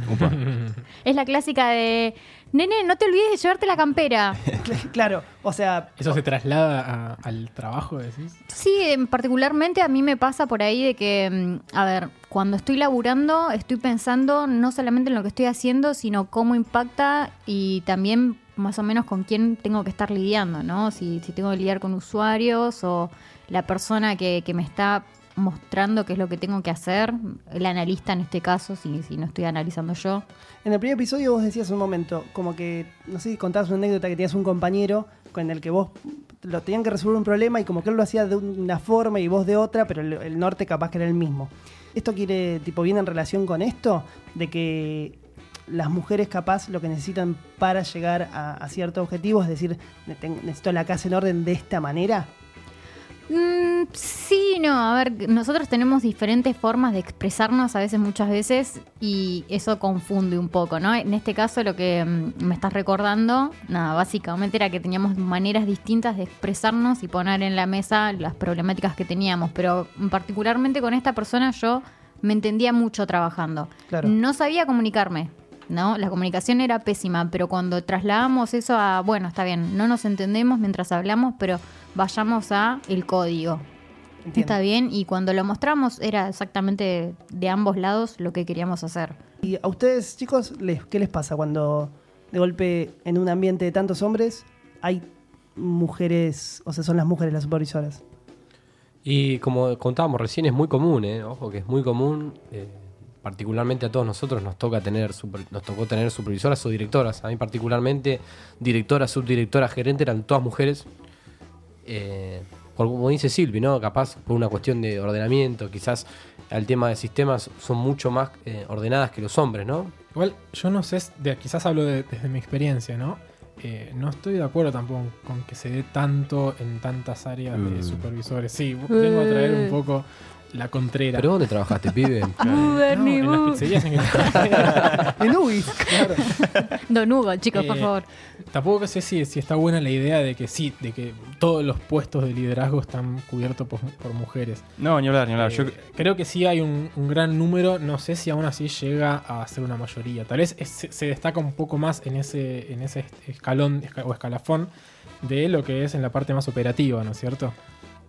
Es la clásica de, nene, no te olvides de llevarte la campera. claro, o sea, ¿Eso se traslada a- al trabajo, decís? Sí, particularmente a mí me pasa por ahí de que, mm, a ver, cuando estoy laburando estoy pensando no solamente en lo que estoy haciendo, sino cómo impacta y también más o menos con quién tengo que estar lidiando, ¿no? Si, si tengo que lidiar con usuarios o la persona que, que me está mostrando qué es lo que tengo que hacer, el analista en este caso, si, no estoy analizando yo. en el primer episodio vos decías un momento, como que, no sé, contabas una anécdota que tenías un compañero con el que vos lo tenían que resolver un problema y como que él lo hacía de una forma y vos de otra, pero el, norte capaz que era el mismo. ¿Esto quiere, tipo, viene en relación con esto? De que las mujeres capaz lo que necesitan para llegar a, cierto objetivo, es decir, necesito la casa en orden de esta manera. Mm, sí, no, a ver, nosotros tenemos diferentes formas de expresarnos a veces, muchas veces, y eso confunde un poco, ¿no? En este caso lo que mm, me estás recordando, nada, básicamente era que teníamos maneras distintas de expresarnos y poner en la mesa las problemáticas que teníamos, pero particularmente con esta persona yo me entendía mucho trabajando. Claro. No sabía comunicarme. ¿no? La comunicación era pésima, pero cuando trasladamos eso a, bueno, está bien, no nos entendemos mientras hablamos, pero vayamos a el código. Entiendo. Está bien, y cuando lo mostramos era exactamente de ambos lados lo que queríamos hacer. ¿Y a ustedes, chicos, les, qué les pasa cuando de golpe en un ambiente de tantos hombres hay mujeres, o sea, son las mujeres las supervisoras? Y como contábamos recién, es muy común, ¿eh? Ojo que es muy común. eh, particularmente a todos nosotros nos toca tener super- nos tocó tener supervisoras o directoras. A mí particularmente, directora, subdirectora, gerente eran todas mujeres. Eh, por, como dice Silvi, ¿no? Capaz por una cuestión de ordenamiento, quizás al tema de sistemas son mucho más eh, ordenadas que los hombres, ¿no? Igual, yo no sé, de, quizás hablo de- desde mi experiencia, ¿no? eh, no estoy de acuerdo tampoco con que se dé tanto en tantas áreas de Mm. supervisores. Sí, vengo a traer un poco la contrera. ¿Pero dónde trabajaste, pibe? No, en las pizzerías en que En Ubis. Don Hugo, chicos, por Eh, favor. Tampoco sé si, si está buena la idea de que sí, de que todos los puestos de liderazgo están cubiertos por, por mujeres. No, ni hablar, ni hablar. Eh, Yo, creo que sí hay un, un gran número, no sé si aún así llega a ser una mayoría. Tal vez es- se, destaca un poco más en ese, en ese escalón esca- o escalafón de lo que es en la parte más operativa, ¿no es cierto?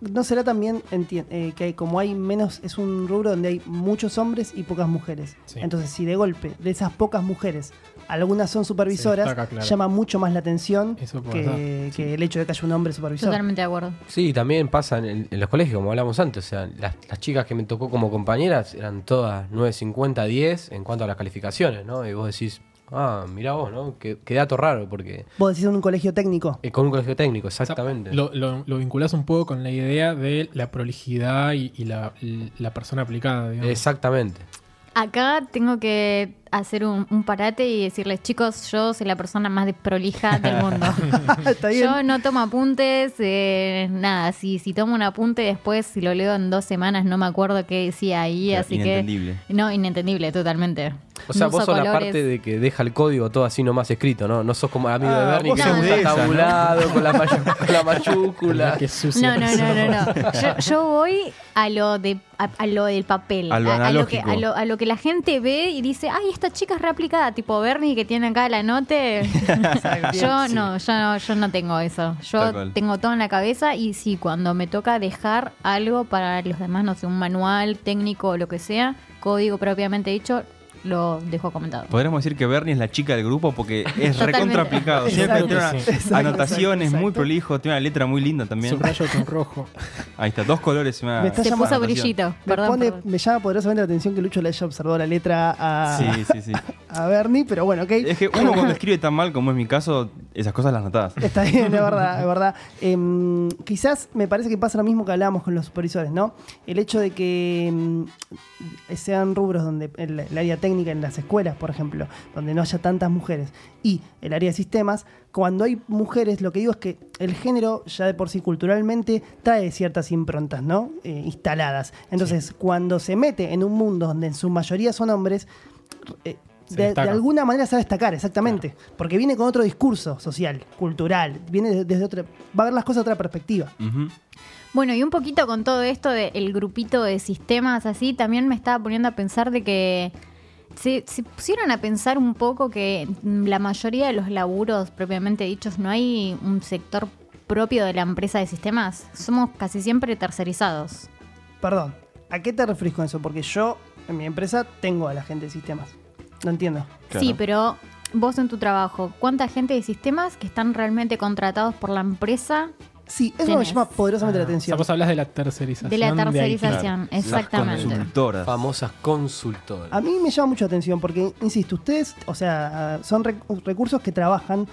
¿No será también eh, que hay, como hay menos, es un rubro donde hay muchos hombres y pocas mujeres? Sí. Entonces, si de golpe de esas pocas mujeres algunas son supervisoras, Se destaca, claro. llama mucho más la atención que, el hecho de que haya un hombre supervisor. Totalmente de acuerdo. Sí, también pasa en, en los colegios, como hablamos antes. O sea, las, las chicas que me tocó como compañeras eran todas 9.50, 10 en cuanto a las calificaciones, ¿no? Y vos decís, ah, mirá vos, ¿no? Qué, qué dato raro, porque Vos decís en un colegio técnico. eh, con un colegio técnico, exactamente. Lo, lo, lo vinculás un poco con la idea de la prolijidad y, y la, la persona aplicada, digamos. Exactamente. Acá tengo que hacer un, un parate y decirles, chicos, yo soy la persona más desprolija del mundo. Está bien. Yo no tomo apuntes, eh, nada, si, si tomo un apunte después, si lo leo en dos semanas, no me acuerdo qué decía ahí, así inentendible. que... No, inentendible, totalmente. O sea, No vos sos la parte de que deja el código todo así nomás escrito, ¿no? No sos como amigo de Ah, Bernie vos que de ¿no? tabulado con la, con la mayúscula. No, no, que no, no, no. Yo, yo voy a lo de a, a lo del papel, A lo que, analógico. a, lo, a lo que la gente ve y dice, ay, esta chica es reaplicada, tipo Bernie que tiene acá la note. yo no, yo no, yo no tengo eso. Yo tengo todo en la cabeza y sí, cuando me toca dejar algo para los demás, no sé, un manual técnico o lo que sea, código propiamente dicho, lo dejo comentado. Podríamos decir que Bernie es la chica del grupo porque es Totalmente. recontra aplicado. Siempre tiene una-. Exacto, anotaciones, exacto, muy prolijo, tiene una letra muy linda también. Subrayo con rojo. Ahí está, dos colores. Una, Me está Se puso brillito, Me, perdón. pone- perdón. me llama poderosamente la atención que Lucho le haya observado la letra a, Sí, sí, sí. a Bernie, pero bueno, ok. Es que uno cuando escribe tan mal como es mi caso, esas cosas las notas. Está bien, es verdad, es verdad. Em, quizás me parece que pasa lo mismo que hablábamos con los supervisores, ¿no? El hecho de que em, sean rubros donde el, el área técnica en las escuelas, por ejemplo, donde no haya tantas mujeres, y el área de sistemas, cuando hay mujeres, lo que digo es que el género ya de por sí culturalmente trae ciertas improntas, ¿no? Eh, instaladas. Entonces, cuando se mete en un mundo donde en su mayoría son hombres, eh, de, alguna manera se va a destacar, exactamente. Porque viene con otro discurso social, cultural, viene de- desde otra. Va a ver las cosas de otra perspectiva. Bueno, y un poquito con todo esto del grupito de sistemas así, también me estaba poniendo a pensar de que se, se pusieron a pensar un poco que la mayoría de los laburos propiamente dichos no hay un sector propio de la empresa de sistemas. Somos casi siempre tercerizados. Perdón, ¿a qué te referís con eso? Porque yo, en mi empresa, tengo a la gente de sistemas. No entiendo. Claro. Sí, pero vos en tu trabajo, ¿cuánta gente de sistemas que están realmente contratados por la empresa Sí, eso me llama poderosamente la O sea, atención. vos hablas de la tercerización. de la tercerización? Exactamente. Consultoras. Famosas consultoras. A mí me llama mucho la atención porque, insisto, ustedes, o sea, son rec- recursos que trabajan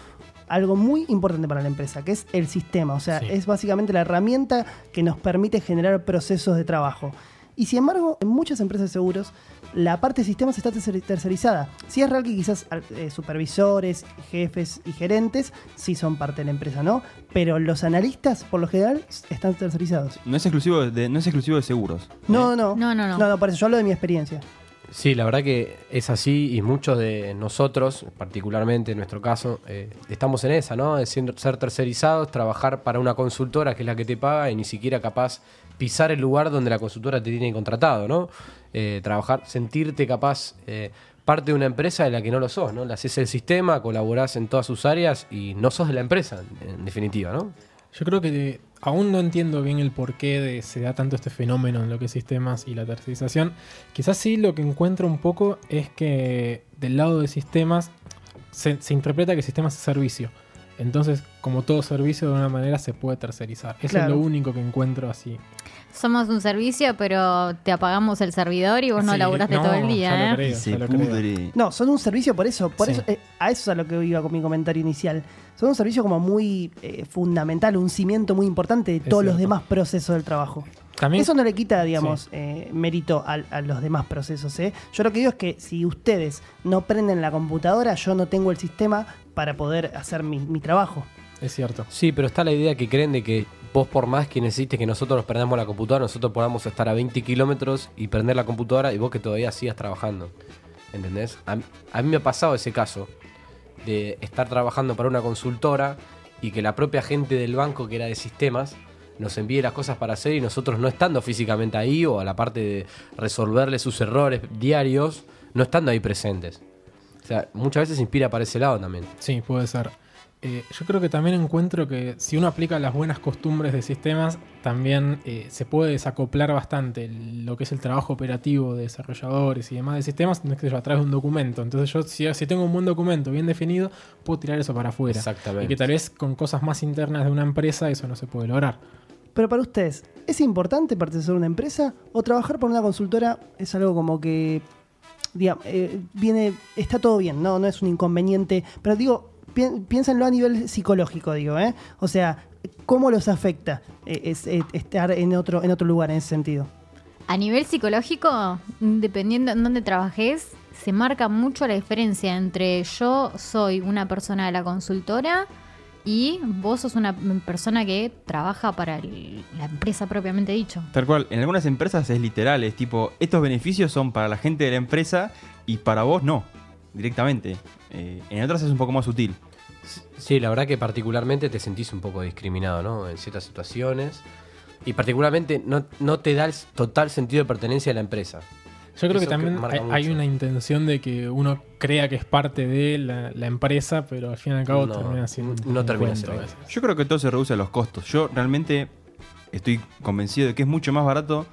algo muy importante para la empresa, que es el sistema. O sea, Sí. es básicamente la herramienta que nos permite generar procesos de trabajo. Y sin embargo, en muchas empresas de seguros, la parte de sistemas está tercer- tercerizada. Sí es real que quizás eh, supervisores, jefes y gerentes sí son parte de la empresa, ¿no? Pero los analistas, por lo general, están tercerizados. No es exclusivo de, no es exclusivo de seguros. No, ¿eh? no. No, no, no. No, no, por eso yo hablo de mi experiencia. Sí, la verdad que es así y muchos de nosotros, particularmente en nuestro caso, eh, estamos en esa, ¿no? De ser ser tercerizados, trabajar para una consultora que es la que te paga y ni siquiera capaz pisar el lugar donde la consultora te tiene contratado, ¿no? Eh, trabajar, sentirte capaz eh, parte de una empresa de la que no lo sos, ¿no? Le haces el sistema, colaborás en todas sus áreas y no sos de la empresa, en definitiva, ¿no? Yo creo que aún no entiendo bien el porqué de se da tanto este fenómeno en lo que es sistemas y la tercerización. Quizás sí lo que encuentro un poco es que del lado de sistemas se, se interpreta que sistemas es servicio. Entonces, como todo servicio, de una manera se puede tercerizar. Eso Claro. es lo único que encuentro así. Somos un servicio, pero te apagamos el servidor y vos no Sí, laburaste no, todo el ya día, lo ¿eh? creo. Se ya lo creo. No, son un servicio por eso. Por Sí. eso eh, a eso es a lo que iba con mi comentario inicial. Son un servicio como muy eh, fundamental, un cimiento muy importante de Es todos los demás procesos del trabajo. También- Eso no le quita, digamos, eh, mérito al- a, los demás procesos. ¿eh? Yo lo que digo es que si ustedes no prenden la computadora, yo no tengo el sistema para poder hacer mi, mi trabajo. Es cierto. Sí, pero está la idea que creen de que vos por más que necesites que nosotros nos prendamos la computadora, nosotros podamos estar a 20 kilómetros y prender la computadora y vos que todavía sigas trabajando. ¿Entendés? A, mí- a mí me ha pasado ese caso de estar trabajando para una consultora y que la propia gente del banco que era de sistemas nos envíe las cosas para hacer y nosotros no estando físicamente ahí o a la parte de resolverle sus errores diarios, no estando ahí presentes. O sea, muchas veces inspira para ese lado también. Sí, puede ser. Eh, yo creo que también encuentro que si uno aplica las buenas costumbres de sistemas, también eh, se puede desacoplar bastante lo que es el trabajo operativo de desarrolladores y demás de sistemas, no es que yo, a través de un documento. Entonces yo, si, si tengo un buen documento bien definido, puedo tirar eso para afuera. Exactamente. Y que tal vez con cosas más internas de una empresa eso no se puede lograr. Pero para ustedes, ¿es importante pertenecer a una empresa o trabajar por una consultora es algo como que eh, viene, está todo bien, no, no es un inconveniente, pero digo, pi- piénsenlo a nivel psicológico, digo, ¿eh? O sea, ¿cómo los afecta eh, eh, estar en otro, en otro lugar en ese sentido? A nivel psicológico, dependiendo en dónde trabajes, se marca mucho la diferencia entre yo soy una persona de la consultora y vos sos una persona que trabaja para el- la empresa propiamente dicho. Tal cual, en algunas empresas es literal, es tipo, estos beneficios son para la gente de la empresa y para vos no, directamente. Eh, en otras es un poco más sutil. Sí, la verdad que particularmente te sentís un poco discriminado, ¿no? En ciertas situaciones. Y particularmente no, no te da el total sentido de pertenencia a la empresa. Yo creo que también hay, una intención de que uno crea que es parte de la, la empresa, pero al fin y al cabo No, termina siendo no termina siendo. Yo creo que todo se reduce a los costos. Yo realmente estoy convencido de que es mucho más barato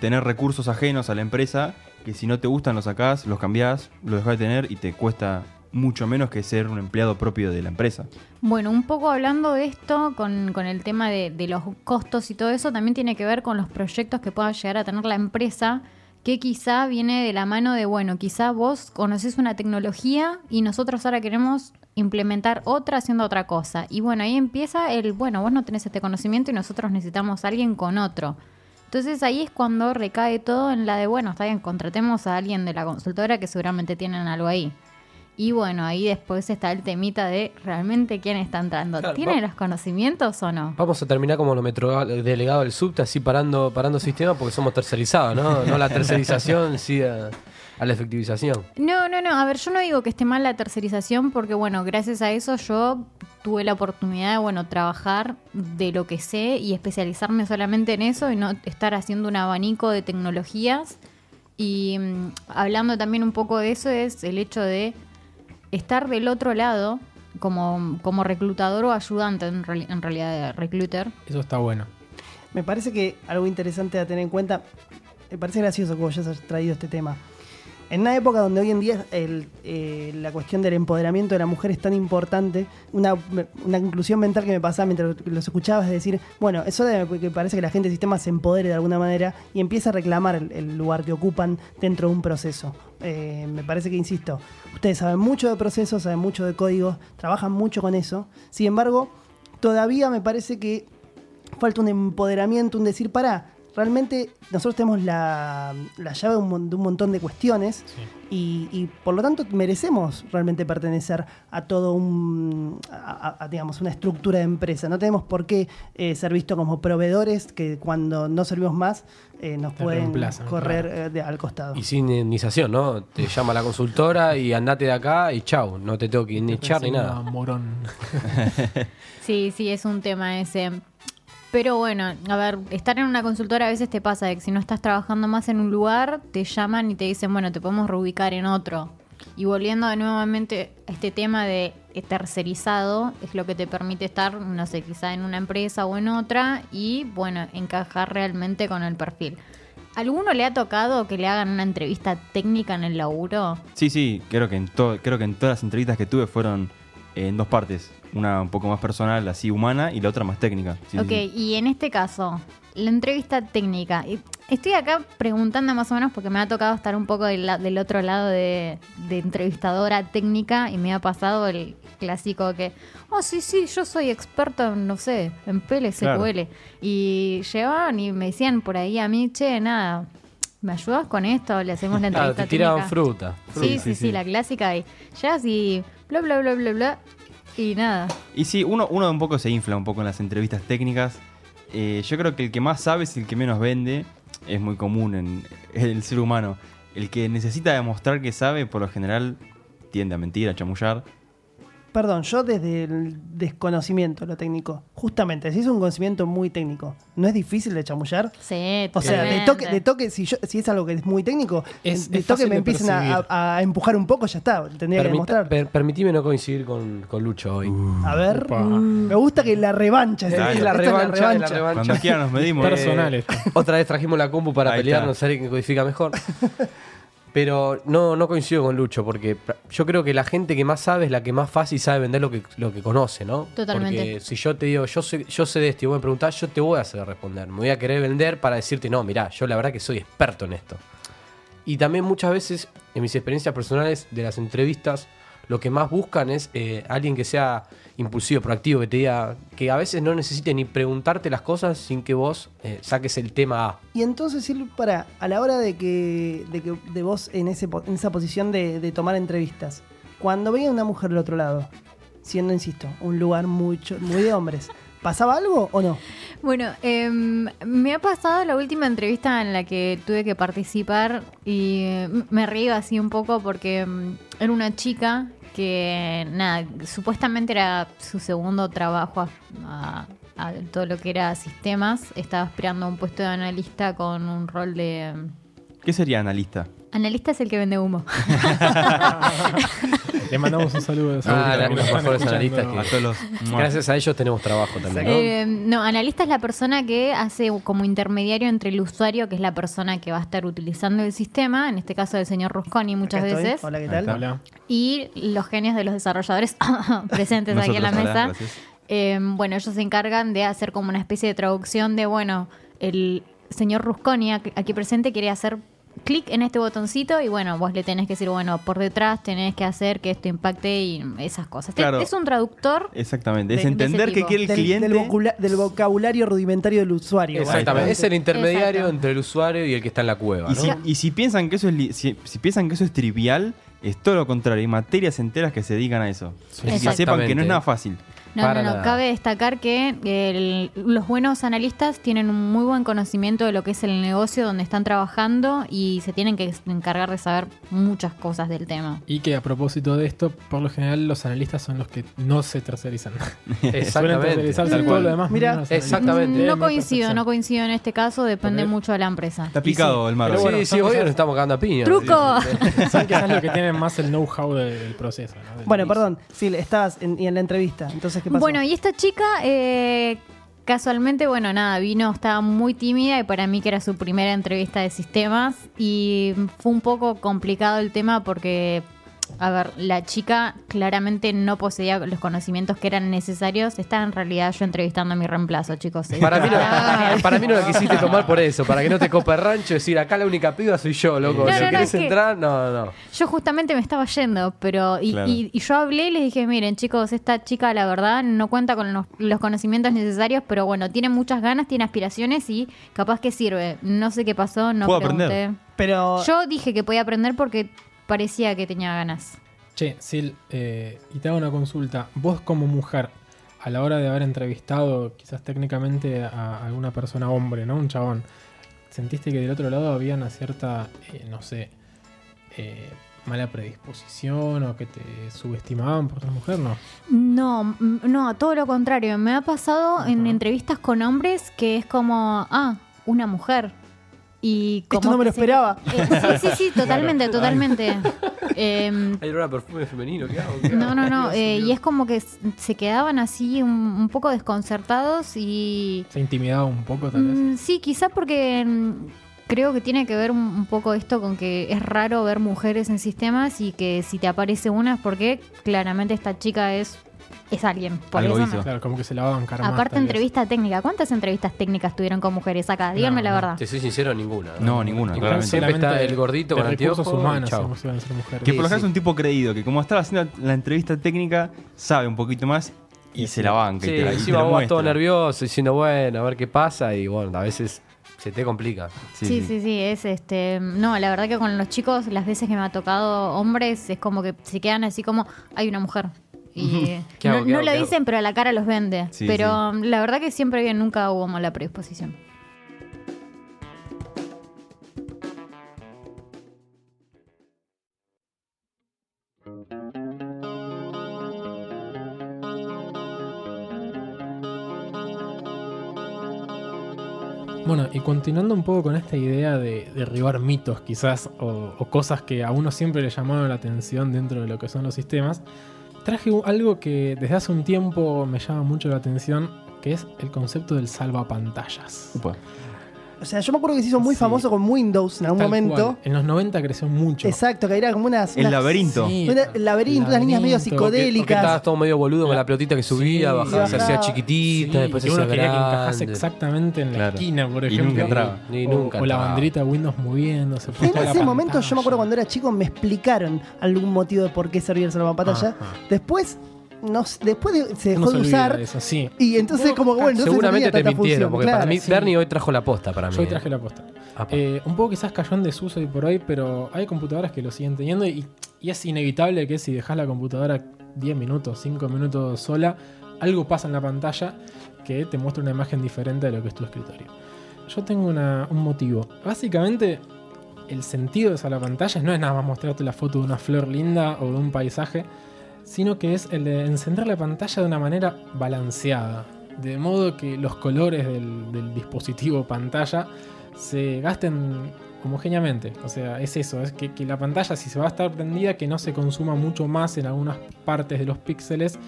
tener recursos ajenos a la empresa que si no te gustan los sacás, los cambiás, los dejás de tener y te cuesta mucho menos que ser un empleado propio de la empresa. Bueno, un poco hablando de esto, con, con el tema de, de los costos y todo eso, también tiene que ver con los proyectos que pueda llegar a tener la empresa, que quizá viene de la mano de, bueno, quizá vos conocés una tecnología y nosotros ahora queremos implementar otra haciendo otra cosa. Y bueno, ahí empieza el, bueno, vos no tenés este conocimiento y nosotros necesitamos a alguien con otro. Entonces ahí es cuando recae todo en la de, bueno, está bien, contratemos a alguien de la consultora que seguramente tienen algo ahí. Y bueno, ahí después está el temita de realmente quién está entrando. Claro, ¿Tiene los conocimientos o no? Vamos a terminar como los metro delegados del subte, así parando, parando sistemas porque somos tercerizados, ¿no? No la tercerización, sí a, a la efectivización. No, no, no. A ver, yo no digo que esté mal la tercerización porque, bueno, gracias a eso yo tuve la oportunidad de, bueno, trabajar de lo que sé y especializarme solamente en eso y no estar haciendo un abanico de tecnologías. Y mm, hablando también un poco de eso es el hecho de estar del otro lado como, como reclutador o ayudante, en, reali- en realidad, de recluter. Eso está bueno. Me parece que algo interesante a tener en cuenta, me parece gracioso que vos hayas traído este tema. En una época donde hoy en día el, eh, la cuestión del empoderamiento de la mujer es tan importante, una, una inclusión mental que me pasaba mientras los escuchaba es decir, bueno, eso de que parece que la gente del sistema se empodere de alguna manera y empieza a reclamar el, el lugar que ocupan dentro de un proceso. Eh, me parece que, insisto, ustedes saben mucho de procesos, saben mucho de códigos, trabajan mucho con eso. Sin embargo, todavía me parece que falta un empoderamiento, un decir, para, realmente nosotros tenemos la, la llave de un, mon- de un montón de cuestiones y, y por lo tanto merecemos realmente pertenecer a todo un, a, a- a, digamos, una estructura de empresa. No tenemos por qué eh, ser vistos como proveedores que cuando no servimos más eh, nos Te pueden correr eh, de- al costado. Y sin indemnización, ¿no? Te llama la consultora y andate de acá y chau, no te tengo que ni echar ni nada. morón. Sí, sí, es un tema ese. Pero bueno, a ver, estar en una consultora a veces te pasa de que si no estás trabajando más en un lugar, te llaman y te dicen, bueno, te podemos reubicar en otro. Y volviendo nuevamente a este tema de tercerizado, es lo que te permite estar, no sé, quizá en una empresa o en otra y, bueno, encajar realmente con el perfil. ¿Alguno le ha tocado que le hagan una entrevista técnica en el laburo? Sí, sí, creo que en, creo que en todas las entrevistas que tuve fueron en dos partes. Una un poco más personal, así humana, y la otra más técnica. Sí, ok, sí. y en este caso, la entrevista técnica. y Estoy acá preguntando más o menos porque me ha tocado estar un poco del, otro lado de, de entrevistadora técnica y me ha pasado el clásico que, oh, sí, sí, yo soy experto en, no sé, en PLSQL. Claro. Y llegaban y me decían por ahí a mí, che, nada, ¿me ayudas con esto? Le hacemos la Claro, entrevista te tiraban fruta. Sí, sí, sí, la clásica. Y llegas y bla, bla, bla, bla, bla. Y nada. Y sí, uno, uno un poco se infla un poco en las entrevistas técnicas. Eh, yo creo que el que más sabe es el que menos vende. Es muy común en, en el ser humano. El que necesita demostrar que sabe, por lo general, tiende a mentir, a chamullar. Perdón, yo desde el desconocimiento, lo técnico. Justamente, si es un conocimiento muy técnico, ¿no es difícil de chamullar? Sí, O sea, de toque, de toque si, yo, si es algo que es muy técnico, Es- de es toque me empiecen a, percibir. a- a empujar un poco, ya está. Tendría que demostrar. per- permitime no coincidir con, con Lucho hoy. A ver, me gusta que la revancha. Es la es revancha, es la revancha. Cuando nos medimos. Personal esto. Otra vez trajimos la compu para Ahí pelearnos, está. a ver quién codifica mejor. Pero no, no coincido con Lucho, porque yo creo que la gente que más sabe es la que más fácil sabe vender lo que, lo que conoce, ¿no? Totalmente. Porque si yo te digo, yo sé, yo sé de esto y vos me preguntás, yo te voy a hacer responder. Me voy a querer vender para decirte, no, mirá, yo la verdad que soy experto en esto. Y también muchas veces, en mis experiencias personales de las entrevistas, lo que más buscan es eh, alguien que sea impulsivo, proactivo, que te diga, que a veces no necesite ni preguntarte las cosas sin que vos eh, saques el tema A. Y entonces, Sil, para, a la hora de que, de que de vos en, ese, po- en esa posición de, de tomar entrevistas, cuando veía una mujer del otro lado, siendo, insisto, un lugar mucho, muy de hombres, ¿pasaba algo o no? Bueno, em, me ha pasado la última entrevista en la que tuve que participar y eh, me reí así un poco porque em, era una chica que, nada, supuestamente era su segundo trabajo a, todo lo que era sistemas. Estaba aspirando a un puesto de analista con un rol de... ¿Qué sería analista? Analista es el que vende humo. Le mandamos un saludo. Ah, la- los mejores analistas A que- todos los. Gracias a ellos tenemos trabajo también. ¿no? Eh, no, analista es la persona que hace como intermediario entre el usuario, que es la persona que va a estar utilizando el sistema, en este caso el señor Rusconi muchas Acá estoy. veces, Hola, ¿qué tal? Hola. y los genios de los desarrolladores presentes aquí en la hola, mesa. gracias. Eh, bueno, ellos se encargan de hacer como una especie de traducción de, bueno, el señor Rusconi aquí presente quiere hacer clic en este botoncito y bueno, vos le tenés que decir, bueno, por detrás tenés que hacer que esto impacte y esas cosas. Claro. Es un traductor Exactamente. Es De- de ese entender qué quiere el Del, cliente. del vocula- del vocabulario rudimentario del usuario. Exactamente. Es el intermediario Exacto. entre el usuario y el que está en la cueva. Y, ¿no? si, y si piensan que eso es li- si, si piensan que eso es trivial, es todo lo contrario. Hay materias enteras que se dedican a eso. Así que sepan que no es nada fácil. No, Para no, no. Cabe destacar que el- los buenos analistas tienen un muy buen conocimiento de lo que es el negocio donde están trabajando y se tienen que encargar de saber muchas cosas del tema. Y que a propósito de esto, por lo general los analistas son los que no se tercerizan. Suelen tercerizarse Tal todo lo demás. Mira, exactamente. Es No coincido, no coincido en este caso, depende Porque- mucho de la empresa. Está picado el mar. Pero bueno, sí, son hoy nos estamos cagando a piña. ¡Truco! Son quizás los que tienen más el know-how del, del proceso. ¿no? Del Bueno, perdón, Sil, estabas en, y en la entrevista. Entonces, Bueno, y esta chica, eh, casualmente, bueno, nada, vino, estaba muy tímida y para mí que era su primera entrevista de sistemas y fue un poco complicado el tema porque, a ver, la chica claramente no poseía los conocimientos que eran necesarios. Estaba en realidad yo entrevistando a mi reemplazo, chicos. Para mí, no, Ah. para mí no la quisiste tomar por eso, para que no te copa el rancho, decir acá la única piba soy yo, loco. No, si no, querés entrar, no, no. Yo justamente me estaba yendo, pero y, Claro. y- y yo hablé y les dije, miren chicos, esta chica la verdad no cuenta con los, los conocimientos necesarios, pero bueno, tiene muchas ganas, tiene aspiraciones y capaz que sirve. No sé qué pasó, no Puedo pregunté. aprender. Pero Yo dije que podía aprender porque parecía que tenía ganas. Che, Sil, eh, y te hago una consulta. Vos como mujer, a la hora de haber entrevistado quizás técnicamente a alguna persona hombre, ¿no? Un chabón, ¿sentiste que del otro lado había una cierta, eh, no sé, eh, mala predisposición o que te subestimaban por ser mujer? No. No, no, todo lo contrario. Me ha pasado en entrevistas con hombres que es como, ah, una mujer. Y Esto como no me lo esperaba. Eh, sí, sí, sí, totalmente, totalmente. Em, Hay olor perfume femenino, ¿qué hago? ¿Qué No, hago? no, no. Eh, y es como que se quedaban así un, un poco desconcertados y... ¿Se intimidaba un poco tal vez? Mm, sí, quizá porque mm, creo que tiene que ver un, un poco esto con que es raro ver mujeres en sistemas y que si te aparece una es porque claramente esta chica es es alguien. Por Algo eso hizo. no. Claro, como que se la va a bancar más, Aparte, tal vez. entrevista técnica. ¿Cuántas entrevistas técnicas tuvieron con mujeres acá? Díganme la no. verdad. Te soy sincero, ninguna. No, ninguna, Ninguna. claramente. Siempre está el gordito de con recursos anteojos. humanos, chao. a ser mujeres. Que por lo Sí, general es un tipo creído, que como estaba haciendo la entrevista técnica, sabe un poquito más y se la banca. y Sí, te la, y te encima la vos vas todo muestra. nervioso, diciendo, bueno, a ver qué pasa, y bueno, a veces se te complica. Sí, sí, sí, es este. No, la verdad que con los chicos, las veces que me ha tocado hombres, es como que se quedan así como, hay una mujer. Y ¿Qué hago, no, qué no hago, lo qué hago? dicen, pero a la cara los vende. Sí, pero la verdad que siempre bien, nunca hubo mala predisposición. Bueno, y continuando un poco con esta idea de derribar mitos quizás o, o cosas que a uno siempre le llamaron la atención dentro de lo que son los sistemas, traje algo que desde hace un tiempo me llama mucho la atención, que es el concepto del salvapantallas. Upa. O sea, yo me acuerdo que se hizo muy Sí. famoso con Windows en algún Tal momento. cual. En los 90 creció mucho. Exacto, que era como unas. El unas- laberinto. Sí. una- el laberinto, unas niñas medio Laberinto, Porque, porque estabas psicodélicas. todo medio boludo con la pelotita que subía, Sí, bajaba, se bajaba. hacía chiquitita, Sí, después se que uno hacía quería que encajase grande. exactamente en la Claro. esquina, por Y ejemplo. nunca entraba. Ni o, nunca o la entraba. banderita de Windows moviéndose. En ese momento, yo me acuerdo cuando era chico, me explicaron algún motivo de por qué servía el salvapantalla. Ajá. Después, no, después de- se dejó se de usar. eso, sí. Y entonces, como bueno, entonces Seguramente te mintieron, función, porque para mí sí. Bernie hoy trajo la posta para mí. Yo hoy traje la posta. Eh, un poco quizás cayó en desuso y por hoy, pero hay computadoras que lo siguen teniendo y, y es inevitable que si dejas la computadora 10 minutos, 5 minutos sola, algo pasa en la pantalla que te muestra una imagen diferente de lo que es tu escritorio. Yo tengo una- un motivo. Básicamente, el sentido de esa la pantalla no es nada más mostrarte la foto de una flor linda o de un paisaje, sino que es el de encender la pantalla de una manera balanceada. De modo que los colores del, del dispositivo pantalla se gasten homogéneamente. O sea, es eso, es que, que la pantalla, si se va a estar prendida, que no se consuma mucho más en algunas partes de los píxeles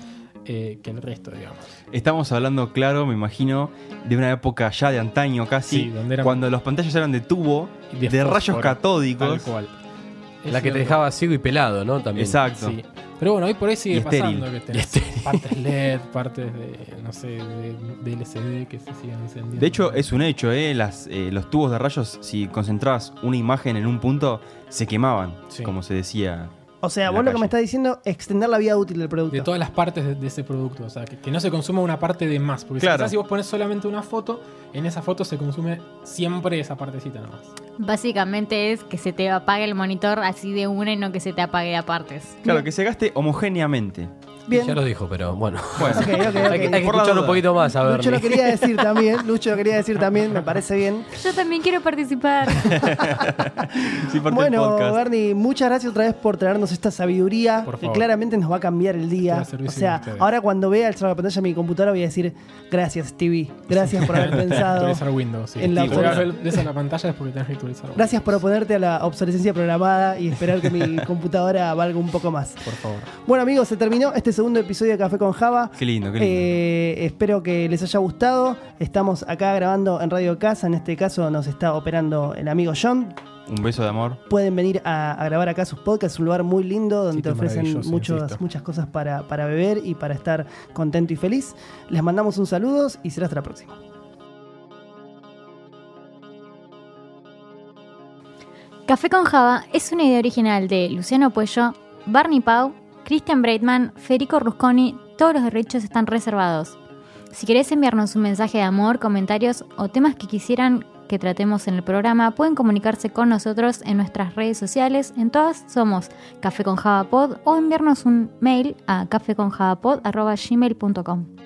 eh, que el resto, digamos. Estamos hablando, claro, me imagino, de una época ya de antaño casi, Sí, donde eran- cuando las pantallas eran de tubo, de, rayos catódicos. Tal cual. La que te dejaba ciego y pelado, ¿no? También. Exacto. Sí. Pero bueno, hoy por ahí sigue estéril. pasando que tenés partes LED, partes de, no sé, de, de LCD que se siguen encendiendo. De hecho, es un hecho, ¿eh? Las, eh, los tubos de rayos, si concentrabas una imagen en un punto, se quemaban, Sí. como se decía. O sea, vos lo que me estás diciendo, extender la vida útil del producto. de todas las partes de, de ese producto. O sea, que, que no se consuma una parte de más. Porque si Claro. si vos pones solamente una foto, en esa foto se consume siempre esa partecita nomás. Básicamente es que se te apague el monitor así de una y no que se te apague a partes. Claro, que se gaste homogéneamente. Bien. Ya lo dijo, pero bueno. Hay que, hay escucharlo un poquito más, a ver. Lucho lo quería decir también. Lucho lo quería decir también, me parece bien. Yo también quiero participar. sí, Bueno. Bernie, muchas gracias otra vez por traernos esta sabiduría Por que claramente nos va a cambiar el día. O de sea, ahora cuando vea el pantalla de mi computadora voy a decir gracias, Stevie. Gracias por haber pensado. Windows. Sí. en la la pantalla es porque tenés que actualizar Windows. Gracias por oponerte a la obsolescencia programada y esperar que mi computadora valga un poco más. Por favor. Bueno amigos, se terminó este segundo episodio de Café con Java. Qué lindo, qué lindo. Eh, espero que les haya gustado. Estamos acá grabando en Radio Casa. En este caso nos está operando el amigo John. Un beso de amor. Pueden venir a, a grabar acá sus podcasts. Es un lugar muy lindo donde te ofrecen maravilloso, muchos- insisto. muchas cosas para, para beber y para estar contento y feliz. Les mandamos un saludo y será hasta la próxima. Café con Java es una idea original de Luciano Puello, Barney Pau, Christian Breitman, Federico Rusconi. Todos los derechos están reservados. Si querés enviarnos un mensaje de amor, comentarios o temas que quisieran que tratemos en el programa, pueden comunicarse con nosotros en nuestras redes sociales. En todas somos Café con Java Pod o enviarnos un mail a caféconjavapod.gmail.com.